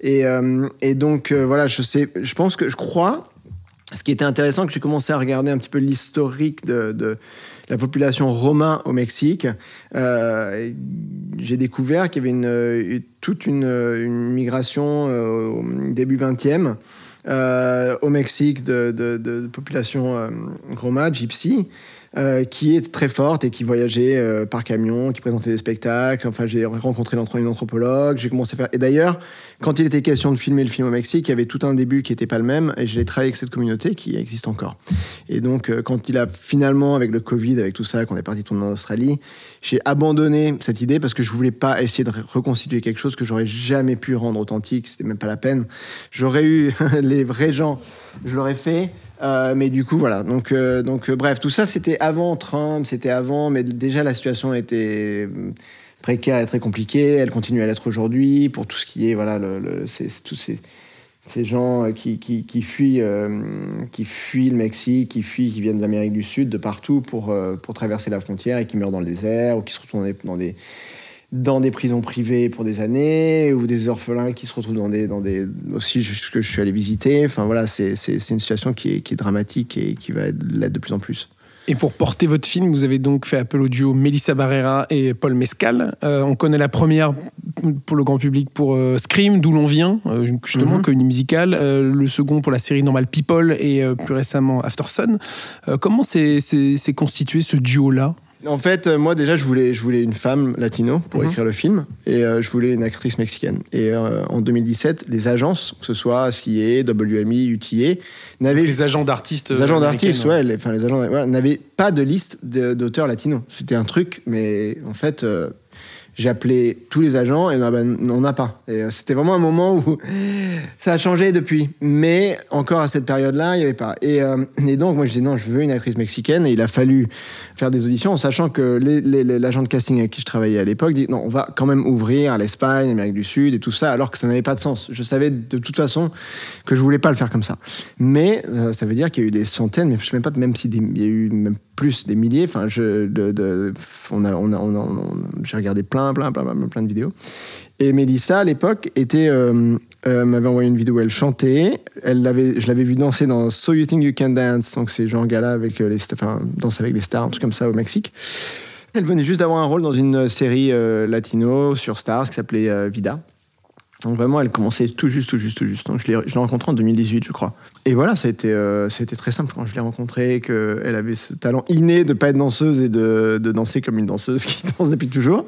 S7: Et, euh, donc, voilà, je sais, je pense que je crois ce qui était intéressant, que j'ai commencé à regarder un petit peu l'historique de la population romain au Mexique. Euh, j'ai découvert qu'il y avait une, une- toute une, une migration euh, au début 20e euh, au Mexique de, population euh, roma, gypsy, euh, qui est très forte et qui voyageait euh, par camion, qui présentait des spectacles. Enfin, j'ai rencontré une anthropologue, j'ai commencé à faire. Et d'ailleurs, quand il était question de filmer le film au Mexique, il y avait tout un début qui n'était pas le même, et je l'ai travaillé avec cette communauté qui existe encore. Et donc, euh, quand il a finalement, avec le Covid, avec tout ça, qu'on est parti tourner en Australie, j'ai abandonné cette idée parce que je voulais pas essayer de reconstituer quelque chose que j'aurais jamais pu rendre authentique. C'était même pas la peine. J'aurais eu les vrais gens, je l'aurais fait. Euh, mais du coup, voilà. Donc, euh, donc euh, bref, tout ça, c'était avant Trump, c'était avant, mais déjà la situation était précaire et très compliquée. Elle continue à l'être aujourd'hui pour tout ce qui est, voilà, tous ces, gens qui, fuient, qui fuient le Mexique, qui fuient, qui viennent d'Amérique du Sud, de partout pour, pour traverser la frontière et qui meurent dans le désert ou qui se retrouvent dans des, dans des, dans des prisons privées pour des années ou des orphelins qui se retrouvent dans des, dans des aussi ce que je suis allé visiter. Enfin voilà, c'est une situation qui est, qui est dramatique et qui va être- l'être de plus en plus.
S1: Et pour porter votre film, vous avez donc fait appel au duo Melissa Barrera et Paul Mescal. Euh, on connaît la première pour le grand public pour euh, Scream, d'où l'on vient, euh, justement,
S7: Mhm.
S1: comédie musicale. Le second pour la série Normal People et plus récemment After Sun. Euh, comment s'est constitué ce duo-là?
S7: En fait, euh, moi déjà, je voulais, je voulais une femme latino pour
S1: Mhm.
S7: écrire le film et euh, je voulais une actrice mexicaine. Et euh, en 2017, les agences, que ce soit CIA, WMI, UTA, n'avaient
S1: Les agents d'artistes.
S7: Les agents d'artistes, ouais, les, enfin, les agents voilà, n'avaient pas de liste de- d'auteurs latinos. C'était un truc, mais en fait, euh, appelé tous les agents et on on n'a pas. Euh, c'était vraiment un moment où ça a changé depuis. Mais encore à cette période-là, il n'y avait pas. Et, euh, et donc, moi, je disais non, je veux une actrice mexicaine. Et il a fallu faire des auditions en sachant que l'agent de casting avec qui je travaillais à l'époque dit non, on va quand même ouvrir l'Espagne, l'Amérique du Sud et tout ça, alors que ça n'avait pas de sens. Je savais de toute façon que je voulais pas le faire comme ça. Mais euh, ça veut dire qu'il y a eu des centaines, mais je sais même pas, même s'il y a eu même plus des milliers. Enfin, je, de, on a, on a, j'ai regardé plein, plein, plein, plein, de vidéos. Et Mélissa, à l'époque, était, euh, euh, m'avait envoyé une vidéo où elle chantait. Elle l'avait, je l'avais vue danser dans So You Think You Can Dance, donc c'est Jean Gala avec euh, les, enfin, danse avec les stars, un truc comme ça au Mexique. Elle venait juste d'avoir un rôle dans une série latino sur Stars qui s'appelait Vida. Donc vraiment, elle commençait tout juste, tout juste, tout juste. Je l'ai, rencontrée en 2018, je crois. Et voilà, ça a été, euh, ça a été très simple quand je l'ai rencontrée, qu'elle avait ce talent inné de pas être danseuse et de, danser comme une danseuse qui danse depuis toujours,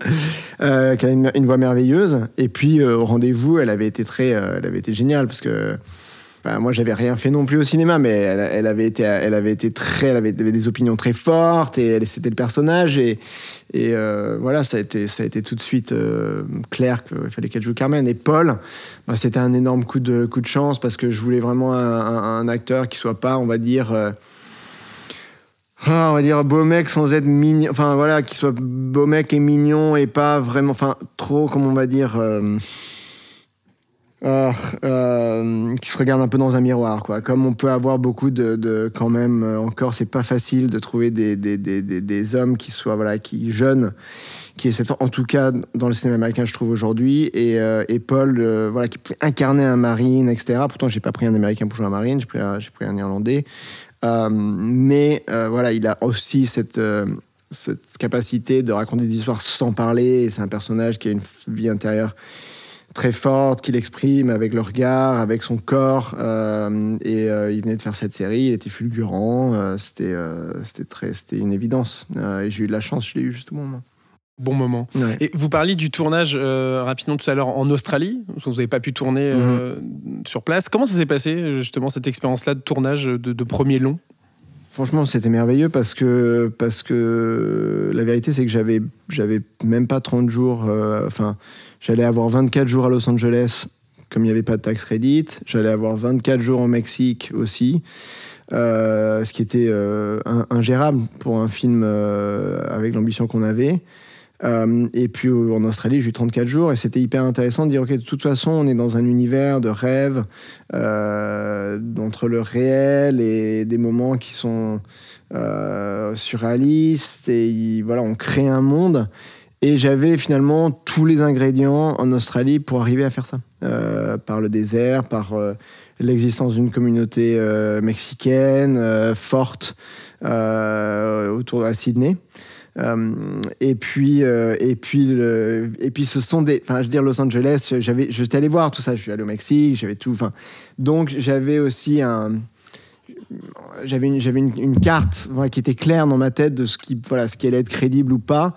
S7: euh, qu'elle a une, voix merveilleuse. Et puis euh, au rendez-vous, elle avait été très, elle avait été géniale parce que Moi, j'avais rien fait non plus au cinéma, mais elle, avait été, elle avait été très, elle avait, des opinions très fortes et c'était le personnage et, euh, voilà, ça a été, ça a été tout de suite euh, clair qu'il fallait qu'elle joue Carmen. Et Paul, bah, c'était un énorme coup de, coup de chance parce que je voulais vraiment un acteur qui soit pas, on va dire. euh, ah, on va dire beau mec sans être mignon, enfin voilà, qui soit beau mec et mignon et pas vraiment, enfin trop, comme on va dire, euh, euh, qui se regarde un peu dans un miroir, quoi. Comme on peut avoir beaucoup de, quand même, euh, encore, c'est pas facile de trouver des, des, des, des, hommes qui soient, voilà, qui jeunes, qui est cette, en tout cas dans le cinéma américain, je trouve aujourd'hui, et, et Paul, voilà, qui incarner un marine, etc. Pourtant, j'ai pas pris un américain pour jouer un marine, j'ai pris pris un irlandais. Mais voilà, il a aussi cette, cette capacité de raconter des histoires sans parler. C'est un personnage qui a une vie intérieure très forte, qu'il exprime avec le regard, avec son corps. euh, et euh, il venait de faire cette série, il était fulgurant. euh, c'était, c'était, très, c'était une évidence. Et j'ai eu de la chance, je l'ai eu juste au bon moment.
S1: Bon moment.
S7: Ouais.
S1: Et vous parliez du tournage rapidement tout à l'heure en Australie, parce que vous n'avez pas pu tourner euh, sur place. Comment ça s'est passé justement cette expérience-là de tournage de, de premier long?
S7: Franchement, c'était merveilleux parce que, parce que la vérité, c'est que j'avais, j'avais même pas 30 jours. euh, Enfin, j'allais avoir 24 jours à Los Angeles, comme il n'y avait pas de tax credit. J'allais avoir 24 jours au Mexique aussi, euh, ce qui était euh, in- ingérable pour un film euh, avec l'ambition qu'on avait. Et puis en Australie, j'ai eu 34 jours et c'était hyper intéressant de dire, OK, de toute façon, on est dans un univers de rêve, entre le réel et des moments qui sont surréalistes et il- voilà, on crée un monde. Et j'avais finalement tous les ingrédients en Australie pour arriver à faire ça. Euh, par le désert, par euh, l'existence d'une communauté euh, mexicaine forte autour de Sydney. Et puis, et puis, et puis, ce sont des, enfin, je veux dire, Los Angeles. J'avais, j'étais allé voir tout ça. Je suis allé au Mexique. J'avais tout. Enfin, donc j'avais aussi un, j'avais une, j'avais une, une carte voilà, qui était claire dans ma tête de ce qui, voilà, ce qui allait être crédible ou pas.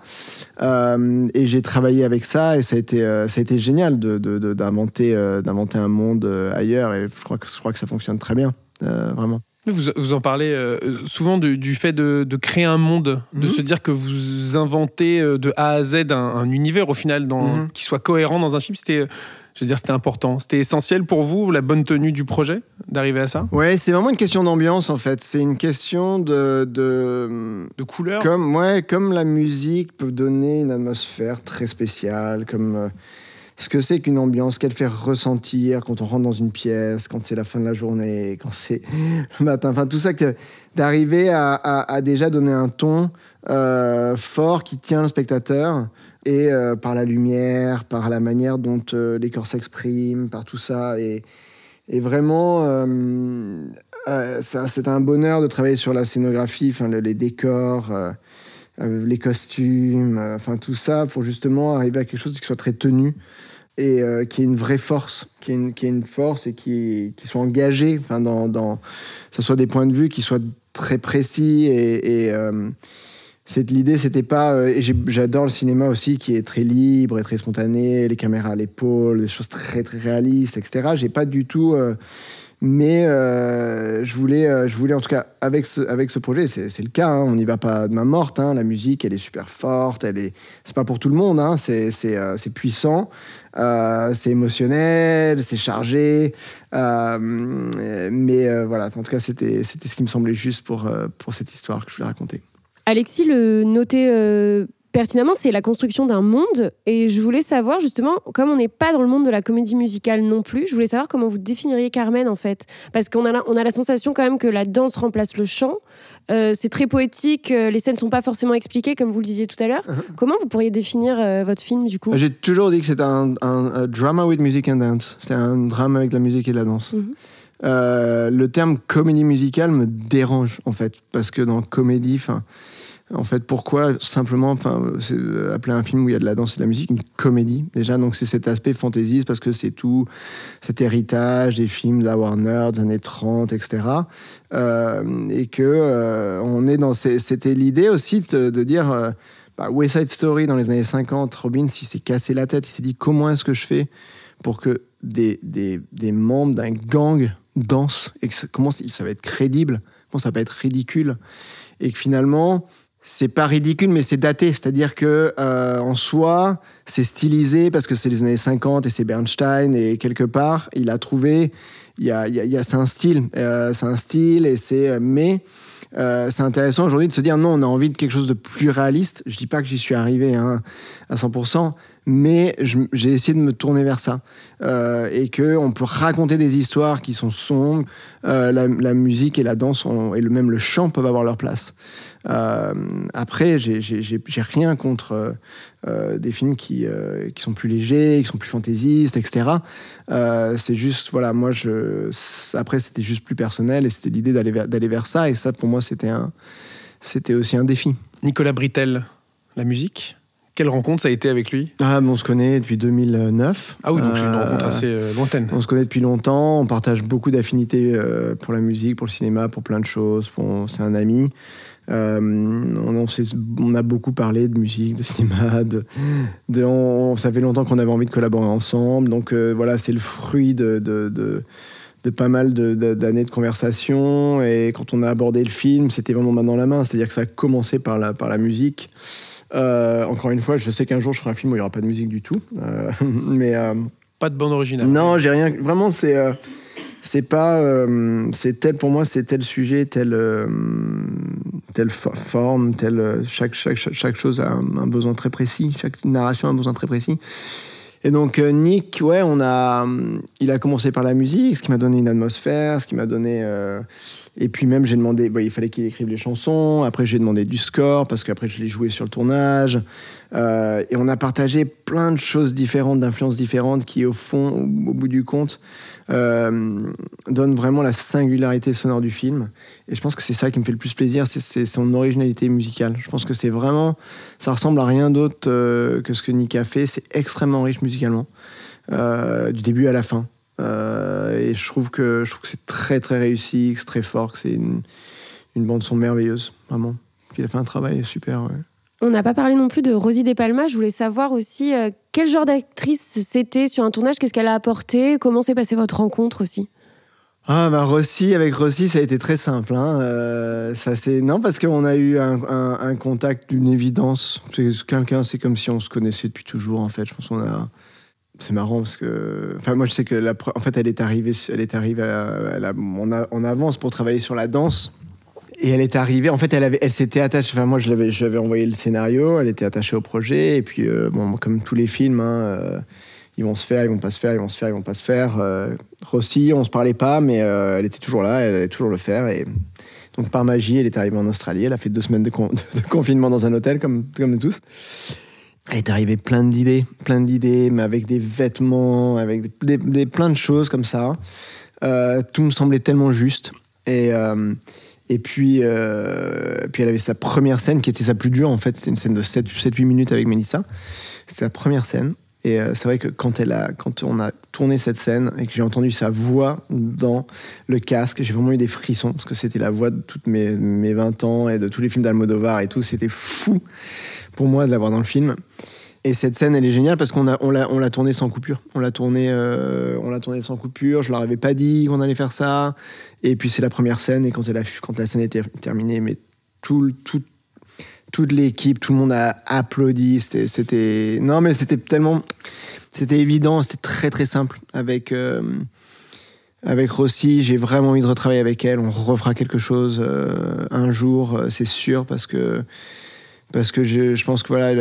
S7: Euh, et j'ai travaillé avec ça et ça a été, euh, ça a été génial de, de- de- d'inventer, euh, d'inventer un monde ailleurs. Et je crois que, je crois que ça fonctionne très bien, vraiment.
S1: Vous, vous en parlez euh, souvent du, du fait de, de créer un monde, de
S7: Mhm.
S1: se dire que vous inventez de A à Z un, un univers au final dans,
S7: Mhm.
S1: qui soit cohérent dans un film. C'était, je veux dire, c'était important. C'était essentiel pour vous, la bonne tenue du projet, d'arriver à ça?
S7: Ouais, c'est vraiment une question d'ambiance en fait. C'est une question de, de
S1: De couleur?
S7: Comme, ouais, comme la musique peut donner une atmosphère très spéciale, comme euh, ce que c'est qu'une ambiance, qu'elle fait ressentir quand on rentre dans une pièce, quand c'est la fin de la journée, quand c'est le matin, enfin tout ça, d'arriver à, déjà donner un ton euh, fort qui tient le spectateur, et euh, par la lumière, par la manière dont euh, les corps s'expriment, par tout ça, et, vraiment... euh, c'est un- bonheur de travailler sur la scénographie, enfin le- les décors, les costumes, euh, enfin tout ça pour justement arriver à quelque chose qui soit très tenu et euh, qui ait une vraie force, qui ait une, force et qui, qui soit engagé, enfin dans, que ce soit des points de vue qui soient très précis et, et, euh, L'idée, c'était pas. euh, j'adore le cinéma aussi, qui est très libre et très spontané, les caméras à l'épaule, des choses très très réalistes, etc. J'ai pas du tout. Mais euh, je voulais, euh, je voulais en tout cas avec ce, avec ce projet, c'est le cas. hein, on n'y va pas de main morte. hein, la musique, elle est super forte. Elle est. C'est pas pour tout le monde. hein, c'est euh, puissant. euh, c'est émotionnel, c'est chargé, mais voilà. En tout cas, c'était ce qui me semblait juste pour pour cette histoire que je voulais raconter.
S4: Alexis le euh, pertinemment, c'est la construction d'un monde. Et je voulais savoir justement, comme on n'est pas dans le monde de la comédie musicale non plus, je voulais savoir comment vous définiriez Carmen en fait. Parce qu'on a, la- on a la sensation quand même que la danse remplace le chant. Euh, c'est très poétique, euh, les scènes sont pas forcément expliquées comme vous le disiez tout à l'heure. Comment vous pourriez définir euh, votre film du coup
S7: J'ai toujours dit que c'était un, un- un drama with music and dance. C'était un drame avec la musique et la danse.
S4: Mhm.
S7: Euh, le terme comédie musicale me dérange en fait parce que dans comédie, en fait, pourquoi simplement, euh, appeler un film où il y a de la danse et de la musique une comédie déjà? Donc c'est cet aspect fantaisiste parce que c'est tout cet héritage des films de la Warner des années 30, etc. Euh, et que euh, on est dans, c'était l'idée aussi de, dire. euh, bah, West Side Story dans les années 50, Robin, s'il s'est cassé la tête, il s'est dit comment est-ce que je fais pour que des, membres d'un gang dansent et que ça, comment ça va être crédible, comment ça va être ridicule? Et que finalement c'est pas ridicule mais c'est daté, c'est-à-dire que euh, en soi c'est stylisé parce que c'est les années 50 et c'est Bernstein et quelque part il a trouvé il y a, c'est un style, euh, c'est un style et c'est mais euh, c'est intéressant aujourd'hui de se dire non, on a envie de quelque chose de plus réaliste. Je dis pas que j'y suis arrivé hein, à 100%, mais j'ai essayé de me tourner vers ça et que on peut raconter des histoires qui sont sombres. La, musique et la danse et même le chant peuvent avoir leur place. Euh, après, j'ai- rien contre euh, euh, des films qui, qui sont plus légers, qui sont plus fantaisistes, etc. C'est juste, voilà, moi, je, après, c'était juste plus personnel et c'était l'idée d'aller vers, ça. Et ça, pour moi, c'était un, c'était aussi un défi.
S1: Nicolas Britel, la musique. Quelle rencontre ça a été avec lui?
S7: Ah, on se connaît depuis 2009.
S1: Ah oui, donc c'est une
S7: Euh,
S1: rencontre assez lointaine.
S7: On se connaît depuis longtemps, on partage beaucoup d'affinités pour la musique, pour le cinéma, pour plein de choses. C'est un ami. Euh, on, on s'est- on a beaucoup parlé de musique, de cinéma. De, de, on- ça fait longtemps qu'on avait envie de collaborer ensemble. Donc euh, voilà, c'est le fruit de, de, de- de pas mal d'années de, conversation. Et quand on a abordé le film, c'était vraiment main dans la main. C'est-à-dire que ça a commencé par la, par la musique. Euh, encore une fois, je sais qu'un jour je ferai un film où il n'y aura pas de musique du tout. Mais.
S1: Pas de bande originale.
S7: non, j'ai rien. Vraiment, c'est. C'est pas. euh, c'est tel, pour moi, c'est tel sujet, tel, euh, telle fo- forme, tel. euh, chaque, chaque, chaque, chose a un, besoin très précis. Chaque narration a un besoin très précis. Et donc, euh, Nick, ouais, on a. Il a commencé par la musique, ce qui m'a donné une atmosphère, ce qui m'a donné. Et puis même, j'ai demandé, il fallait qu'il écrive les chansons. Après, j'ai demandé du score parce qu'après, je l'ai joué sur le tournage. Euh, et on a partagé plein de choses différentes, d'influences différentes qui, au fond, au, bout du compte, euh, donnent vraiment la singularité sonore du film. Et je pense que c'est ça qui me fait le plus plaisir, c'est- son originalité musicale. Je pense que c'est vraiment, ça ressemble à rien d'autre euh, que ce que Nick a fait. C'est extrêmement riche musicalement, du début à la fin. Et je trouve que que c'est très très réussi, que c'est très fort, que c'est une, une bande son merveilleuse, vraiment. Il a fait un travail super. ouais.
S4: On n'a pas parlé non plus de Rosie De Palma. Je voulais savoir aussi euh, quel genre d'actrice c'était sur un tournage, qu'est-ce qu'elle a apporté, comment s'est passée votre rencontre aussi?
S7: Ah bah Rossi, avec Rossi, ça a été très simple. Hein. Euh, ça c'est non parce qu'on a eu un, contact d'une évidence. C'est quelqu'un, c'est comme si on se connaissait depuis toujours en fait. Je pense qu'on a. C'est marrant parce que, enfin moi je sais que en fait elle est arrivée, elle est arrivée en, a- en avance pour travailler sur la danse. Et elle est arrivée, en fait, elle, s'était attachée. Enfin, moi, je l'avais, envoyé le scénario, elle était attachée au projet. Et puis, euh, bon, comme tous les films, hein, euh, ils vont se faire, ils vont pas se faire, ils vont se faire, ils vont pas se faire. Euh, Rossi, on se parlait pas, mais euh, elle était toujours là, elle allait toujours le faire. Et donc, par magie, elle est arrivée en Australie. Elle a fait deux semaines de, con- de confinement dans un hôtel, comme, comme nous tous. Elle est arrivée plein d'idées, plein d'idées, mais avec des vêtements, avec des, des- plein de choses comme ça. Tout me semblait tellement juste. Et, et puis, euh, puis elle avait sa première scène qui était sa plus dure en fait. C'était une scène de 7-8 minutes avec Mélissa. C'était la première scène. Et euh, c'est vrai que quand, elle a, quand on a tourné cette scène et que j'ai entendu sa voix dans le casque, j'ai vraiment eu des frissons parce que c'était la voix de toutes mes, mes 20 ans et de tous les films d'Almodovar et tout. C'était fou pour moi de l'avoir dans le film. Et cette scène, elle est géniale parce qu'on on l'a, on l'a tournée sans coupure. On l'a tournée, euh, on l'a tournée sans coupure. Je leur avais pas dit qu'on allait faire ça. Et puis c'est la première scène. Et quand, elle a, quand la scène était terminée, mais tout, tout, toute l'équipe, tout le monde a applaudi. C'était, c'était, non mais c'était tellement, c'était évident. C'était très très simple avec. euh, avec Rossi, j'ai vraiment envie de retravailler avec elle. On refera quelque chose euh, un jour, c'est sûr, parce que parce que je, pense que voilà,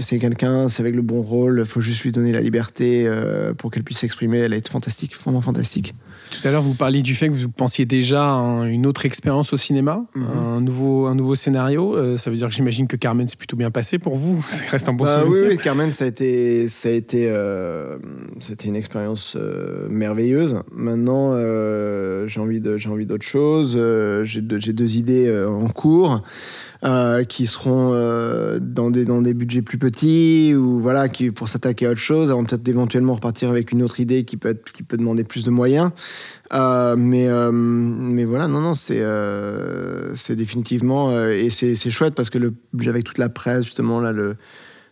S7: c'est quelqu'un, c'est avec le bon rôle. Il faut juste lui donner la liberté euh, pour qu'elle puisse s'exprimer. Elle est fantastique, vraiment fantastique.
S1: Tout à l'heure, vous parliez du fait que vous pensiez déjà à une autre expérience au cinéma,
S7: Mhm.
S1: un, nouveau, un nouveau scénario. Euh, ça veut dire que j'imagine que Carmen s'est plutôt bien passé pour vous. Ça reste un bon
S7: Bah
S1: souvenir.
S7: oui, oui, Carmen, ça a été, ça a été, euh, ça a été une expérience euh, merveilleuse. Maintenant, euh, j'ai envie de, j'ai envie d'autre chose. J'ai, deux, j'ai deux idées en cours qui seront dans des dans des budgets plus petits ou voilà, qui pour s'attaquer à autre chose, avant peut-être d'éventuellement repartir avec une autre idée qui peut être, qui peut demander plus de moyens. Euh, mais euh, mais voilà, non non, c'est euh, c'est définitivement et c'est c'est chouette parce que avec toute la presse justement là le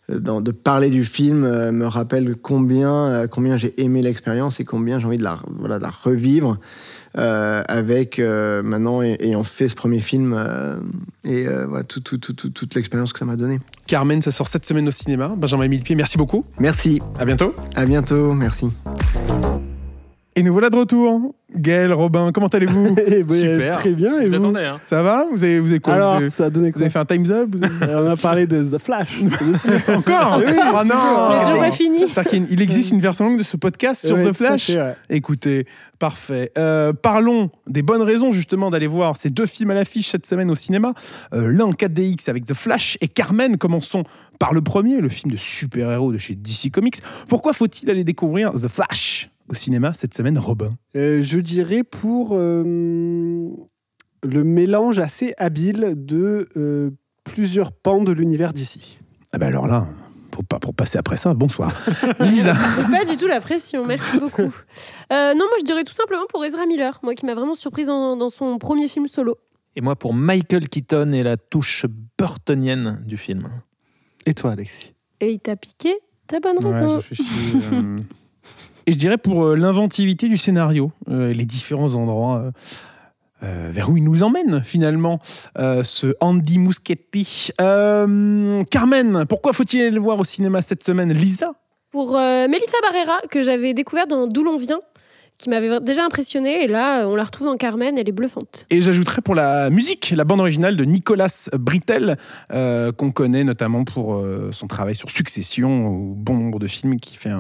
S7: dans- de parler du film me rappelle combien, combien j'ai aimé l'expérience et combien j'ai envie de la, voilà, de la revivre avec maintenant et- ayant fait ce premier film et voilà, tout- tout- tout- tout- toute l'expérience que ça m'a donné.
S1: Carmen, ça sort cette semaine au cinéma. Benjamin Millepied, merci beaucoup.
S7: Merci,
S1: À bientôt.
S7: à bientôt, merci.
S1: Et nous voilà de retour. Gaël, Robin, comment allez-vous
S2: Eh ben,
S3: Super.
S2: Très bien. Et
S3: Vous
S2: vous
S3: attendez, hein
S1: Ça va vous avez, vous avez quoi
S2: Alors,
S1: vous, avez,
S2: ça a donné
S1: vous
S2: quoi
S1: avez fait un Time's Up Vous avez-
S2: On a parlé de The Flash.
S1: Encore
S2: Oui,
S1: Oh non Ah.
S4: pas fini.
S1: Il existe une version longue de ce podcast sur
S2: Ouais,
S1: The Flash
S2: fait, ouais.
S1: Écoutez, parfait. Euh, parlons des bonnes raisons justement d'aller voir ces deux films à l'affiche cette semaine au cinéma. Euh, L'un en 4DX avec The Flash et Carmen. Commençons par le premier, le film de super-héros de chez DC Comics. Pourquoi faut-il aller découvrir The Flash? Au cinéma cette semaine, Robin?
S2: Euh, je dirais pour euh, le mélange assez habile de euh, plusieurs pans de l'univers d'ici.
S1: Ah bah alors là, pour, pas, pour passer après ça, bonsoir. Lisa
S4: Pas du tout la pression, merci beaucoup. Euh, non, moi je dirais tout simplement pour Ezra Miller, moi qui m'a vraiment surprise dans, dans son premier film solo.
S3: Et moi, pour Michael Keaton et la touche burtonienne du film.
S2: Et toi, Alexis?
S4: Et il t'a piqué? Ta bonne
S1: Ouais,
S4: raison.
S1: je réfléchis, euh, Et je dirais pour euh, l'inventivité du scénario, euh, les différents endroits euh, vers où il nous emmène finalement, ce Andy Muschietti. Carmen, pourquoi faut-il aller le voir au cinéma cette semaine? Lisa?
S4: Pour Melissa Barrera, que j'avais découvert dans D'où l'on vient, qui m'avait déjà impressionnée, et là on la retrouve dans Carmen, elle est bluffante.
S1: Et j'ajouterais pour la musique, la bande originale de Nicolas Brittel, euh, qu'on connaît notamment pour euh, son travail sur Succession ou bon nombre de films, qui fait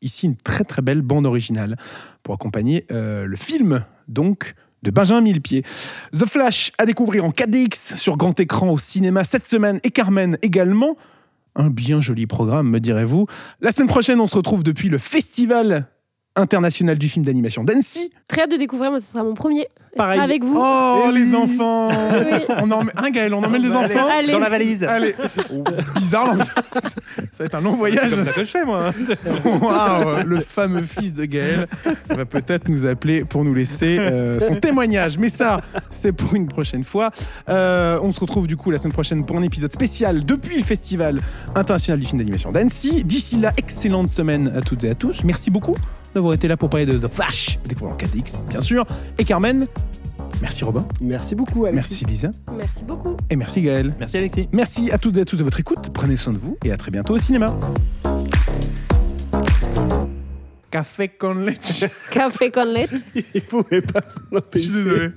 S1: ici une très très belle bande originale pour accompagner euh, le film, donc de Benjamin Millepied. The Flash à découvrir en 4DX sur grand écran au cinéma cette semaine et Carmen également. Un bien joli programme, me direz-vous. La semaine prochaine, on se retrouve depuis le Festival international du film d'animation d'Annecy.
S4: Très hâte de découvrir, moi, ce sera mon premier.
S1: Pareil.
S4: Avec vous.
S1: Oh,
S2: Eh
S1: les
S2: oui.
S1: enfants
S4: Oui.
S1: on en... Hein, Gaël, on emmène les enfants
S4: Allez.
S3: Dans la valise.
S1: Allez Oh, Bizarre l'ambiance Ça va être un long voyage.
S3: Comme ça que je fais, moi.
S1: Waouh, le fameux fils de Gaël va peut-être nous appeler pour nous laisser euh, son témoignage. Mais ça, c'est pour une prochaine fois. Euh, on se retrouve du coup la semaine prochaine pour un épisode spécial depuis le Festival international du film d'animation d'Annecy. D'ici là, excellente semaine à toutes et à tous. Merci beaucoup d'avoir été là pour parler de The Flash, découvrir en 4DX, bien sûr. Et Carmen, merci Robin,
S2: Merci beaucoup, Alexis.
S1: merci Lisa,
S4: Merci beaucoup.
S1: et merci Gaël.
S3: Merci, Alexis.
S1: Merci à toutes et à tous de votre écoute. Prenez soin de vous et à très bientôt au cinéma. Café con leche.
S4: Café con leche.
S2: Il pouvait pas s'en
S1: Je
S2: empêcher.
S1: suis désolé.